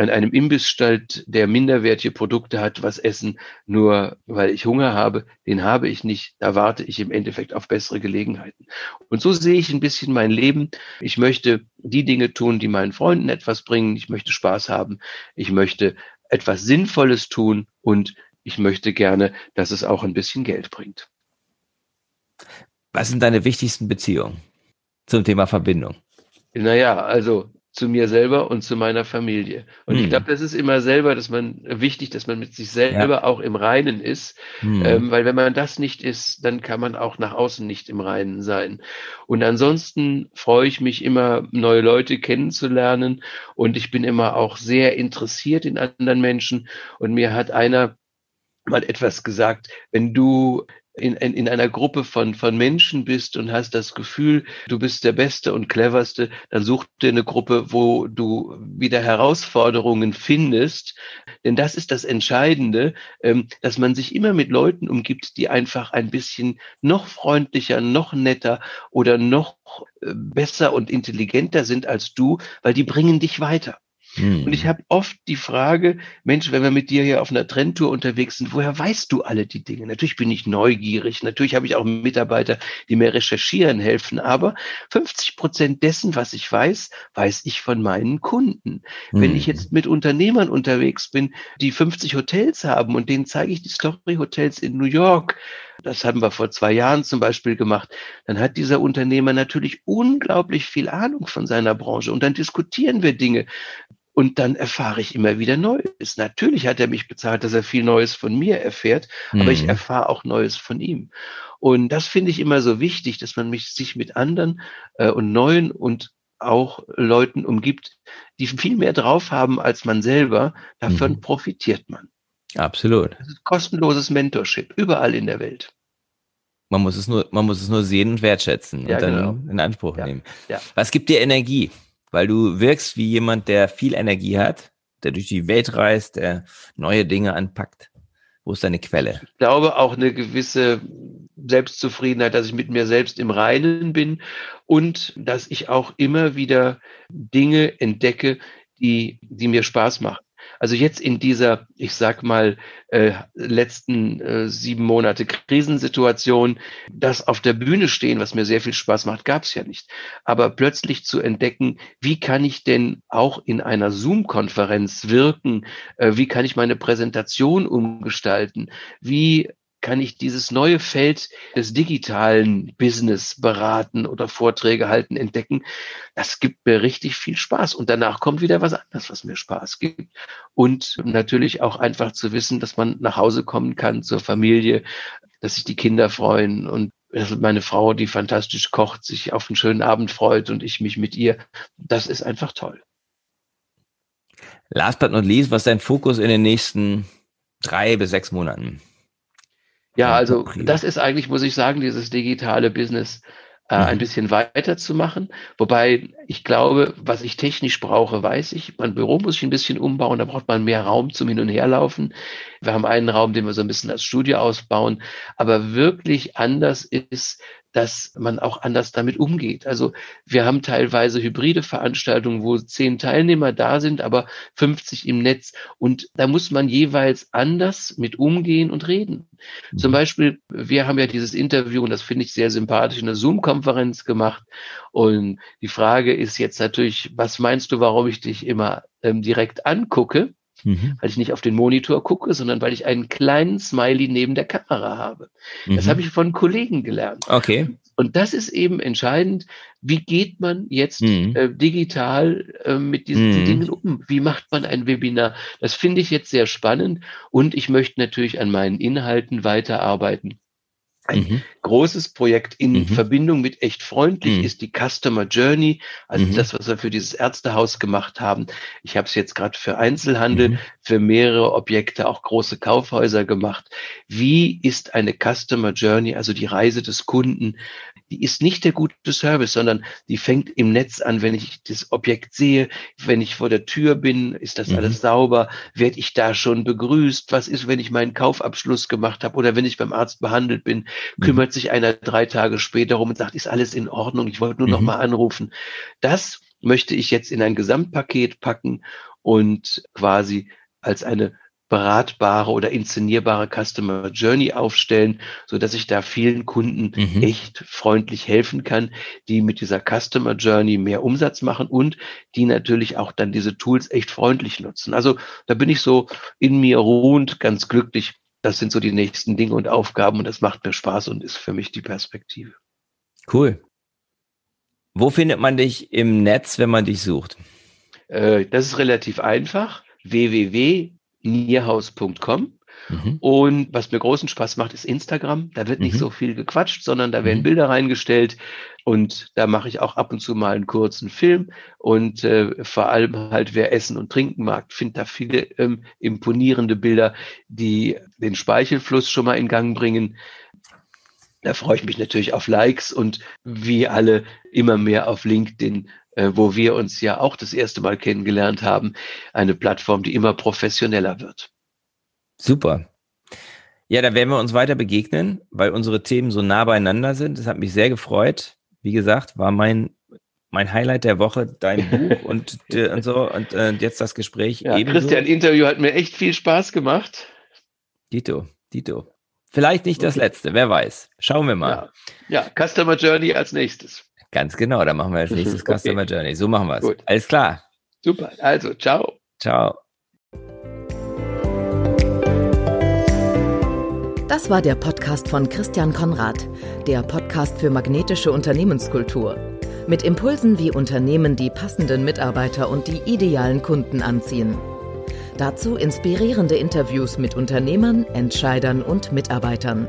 an einem Imbissstall, der minderwertige Produkte hat, was essen, nur weil ich Hunger habe, den habe ich nicht. Da warte ich im Endeffekt auf bessere Gelegenheiten. Und so sehe ich ein bisschen mein Leben. Ich möchte die Dinge tun, die meinen Freunden etwas bringen. Ich möchte Spaß haben. Ich möchte etwas Sinnvolles tun und ich möchte gerne, dass es auch ein bisschen Geld bringt. Was sind deine wichtigsten Beziehungen zum Thema Verbindung? Naja, also zu mir selber und zu meiner Familie. Und hm. ich glaube, das ist immer selber, dass man wichtig, dass man mit sich selber ja. auch im Reinen ist, hm. ähm, weil wenn man das nicht ist, dann kann man auch nach außen nicht im Reinen sein. Und ansonsten freue ich mich immer, neue Leute kennenzulernen und ich bin immer auch sehr interessiert in anderen Menschen. Und mir hat einer mal etwas gesagt, wenn du in, in, in einer Gruppe von, von Menschen bist und hast das Gefühl, du bist der Beste und Cleverste, dann such dir eine Gruppe, wo du wieder Herausforderungen findest. Denn das ist das Entscheidende, ähm, dass man sich immer mit Leuten umgibt, die einfach ein bisschen noch freundlicher, noch netter oder noch äh, besser und intelligenter sind als du, weil die bringen dich weiter. Mhm. Und ich habe oft die Frage, Mensch, wenn wir mit dir hier auf einer Trendtour unterwegs sind, woher weißt du alle die Dinge? Natürlich bin ich neugierig, natürlich habe ich auch Mitarbeiter, die mir recherchieren helfen, aber 50 Prozent dessen, was ich weiß, weiß ich von meinen Kunden. Mhm. Wenn ich hm. jetzt mit Unternehmern unterwegs bin, die 50 Hotels haben und denen zeige ich die Story Hotels in New York, das haben wir vor zwei Jahren zum Beispiel gemacht, dann hat dieser Unternehmer natürlich unglaublich viel Ahnung von seiner Branche und dann diskutieren wir Dinge. Und dann erfahre ich immer wieder Neues. Natürlich hat er mich bezahlt, dass er viel Neues von mir erfährt, mhm. aber ich mhm. erfahre auch Neues von ihm. Und das finde ich immer so wichtig, dass man mich, sich mit anderen äh, und neuen und auch Leuten umgibt, die viel mehr drauf haben als man selber. Davon mhm. profitiert man. Absolut. Das ist kostenloses Mentorship, überall in der Welt. Man muss es nur, man muss es nur sehen und wertschätzen ja, und dann genau. in Anspruch ja. nehmen. Ja. Was gibt dir Energie? Weil du wirkst wie jemand, der viel Energie hat, der durch die Welt reist, der neue Dinge anpackt. Wo ist deine Quelle? Ich glaube auch eine gewisse Selbstzufriedenheit, dass ich mit mir selbst im Reinen bin und dass ich auch immer wieder Dinge entdecke, die, die mir Spaß machen. Also jetzt in dieser, ich sag mal, äh, letzten äh, sieben Monate Krisensituation, das auf der Bühne stehen, was mir sehr viel Spaß macht, gab es ja nicht. Aber plötzlich zu entdecken, wie kann ich denn auch in einer Zoom-Konferenz wirken? Äh, wie kann ich meine Präsentation umgestalten? Wie kann ich dieses neue Feld des digitalen Business beraten oder Vorträge halten, entdecken. Das gibt mir richtig viel Spaß. Und danach kommt wieder was anderes, was mir Spaß gibt. Und natürlich auch einfach zu wissen, dass man nach Hause kommen kann zur Familie, dass sich die Kinder freuen und meine Frau, die fantastisch kocht, sich auf einen schönen Abend freut und ich mich mit ihr. Das ist einfach toll. Last but not least, was ist dein Fokus in den nächsten drei bis sechs Monaten? Ja, also das ist eigentlich, muss ich sagen, dieses digitale Business äh, ein mhm. bisschen weiterzumachen. Wobei ich glaube, was ich technisch brauche, weiß ich. Mein Büro muss ich ein bisschen umbauen, da braucht man mehr Raum zum Hin- und Herlaufen. Wir haben einen Raum, den wir so ein bisschen als Studio ausbauen. Aber wirklich anders ist dass man auch anders damit umgeht. Also wir haben teilweise hybride Veranstaltungen, wo zehn Teilnehmer da sind, aber 50 im Netz. Und da muss man jeweils anders mit umgehen und reden. Mhm. Zum Beispiel, wir haben ja dieses Interview, und das finde ich sehr sympathisch, in einer Zoom-Konferenz gemacht. Und die Frage ist jetzt natürlich, was meinst du, warum ich dich immer ähm, direkt angucke? Mhm. weil ich nicht auf den Monitor gucke, sondern weil ich einen kleinen Smiley neben der Kamera habe. Mhm. Das habe ich von Kollegen gelernt. Okay. Und das ist eben entscheidend. Wie geht man jetzt mhm. äh, digital äh, mit diesen mhm. Dingen um? Wie macht man ein Webinar? Das finde ich jetzt sehr spannend und ich möchte natürlich an meinen Inhalten weiterarbeiten. Ein mhm. großes Projekt in mhm. Verbindung mit echt freundlich mhm. ist die Customer Journey, also mhm. das, was wir für dieses Ärztehaus gemacht haben. Ich habe es jetzt gerade für Einzelhandel, mhm. für mehrere Objekte, auch große Kaufhäuser gemacht. Wie ist eine Customer Journey, also die Reise des Kunden? Die ist nicht der gute Service, sondern die fängt im Netz an, wenn ich das Objekt sehe, wenn ich vor der Tür bin, ist das mhm. alles sauber? Werde ich da schon begrüßt? Was ist, wenn ich meinen Kaufabschluss gemacht habe oder wenn ich beim Arzt behandelt bin? Mhm. kümmert sich einer drei Tage später rum und sagt, ist alles in Ordnung, ich wollte nur mhm. noch mal anrufen. Das möchte ich jetzt in ein Gesamtpaket packen und quasi als eine beratbare oder inszenierbare Customer Journey aufstellen, so dass ich da vielen Kunden mhm. echt freundlich helfen kann, die mit dieser Customer Journey mehr Umsatz machen und die natürlich auch dann diese Tools echt freundlich nutzen. Also da bin ich so in mir ruhend ganz glücklich, das sind so die nächsten Dinge und Aufgaben und das macht mir Spaß und ist für mich die Perspektive. Cool. Wo findet man dich im Netz, wenn man dich sucht? Äh, das ist relativ einfach. www.nierhaus.com Mhm. Und was mir großen Spaß macht, ist Instagram. Da wird nicht mhm. so viel gequatscht, sondern da werden mhm. Bilder reingestellt. Und da mache ich auch ab und zu mal einen kurzen Film. Und äh, vor allem halt, wer Essen und Trinken mag, findet da viele ähm, imponierende Bilder, die den Speichelfluss schon mal in Gang bringen. Da freue ich mich natürlich auf Likes und wie alle immer mehr auf LinkedIn, wo wir uns ja auch das erste Mal kennengelernt haben. Eine Plattform, die immer professioneller wird. Super. Ja, da werden wir uns weiter begegnen, weil unsere Themen so nah beieinander sind. Das hat mich sehr gefreut. Wie gesagt, war mein mein Highlight der Woche, dein Buch und, äh, und so und äh, jetzt das Gespräch. Ja, ebenso. Christian, Interview hat mir echt viel Spaß gemacht. Dito, Dito. Vielleicht nicht okay. das letzte, wer weiß. Schauen wir mal. Ja. ja, Customer Journey als nächstes. Ganz genau, da machen wir als nächstes okay. Customer Journey. So machen wir es. Alles klar. Super, also ciao. Ciao. Das war der Podcast von Christian Konrad, der Podcast für magnetische Unternehmenskultur. Mit Impulsen, wie Unternehmen die passenden Mitarbeiter und die idealen Kunden anziehen. Dazu inspirierende Interviews mit Unternehmern, Entscheidern und Mitarbeitern.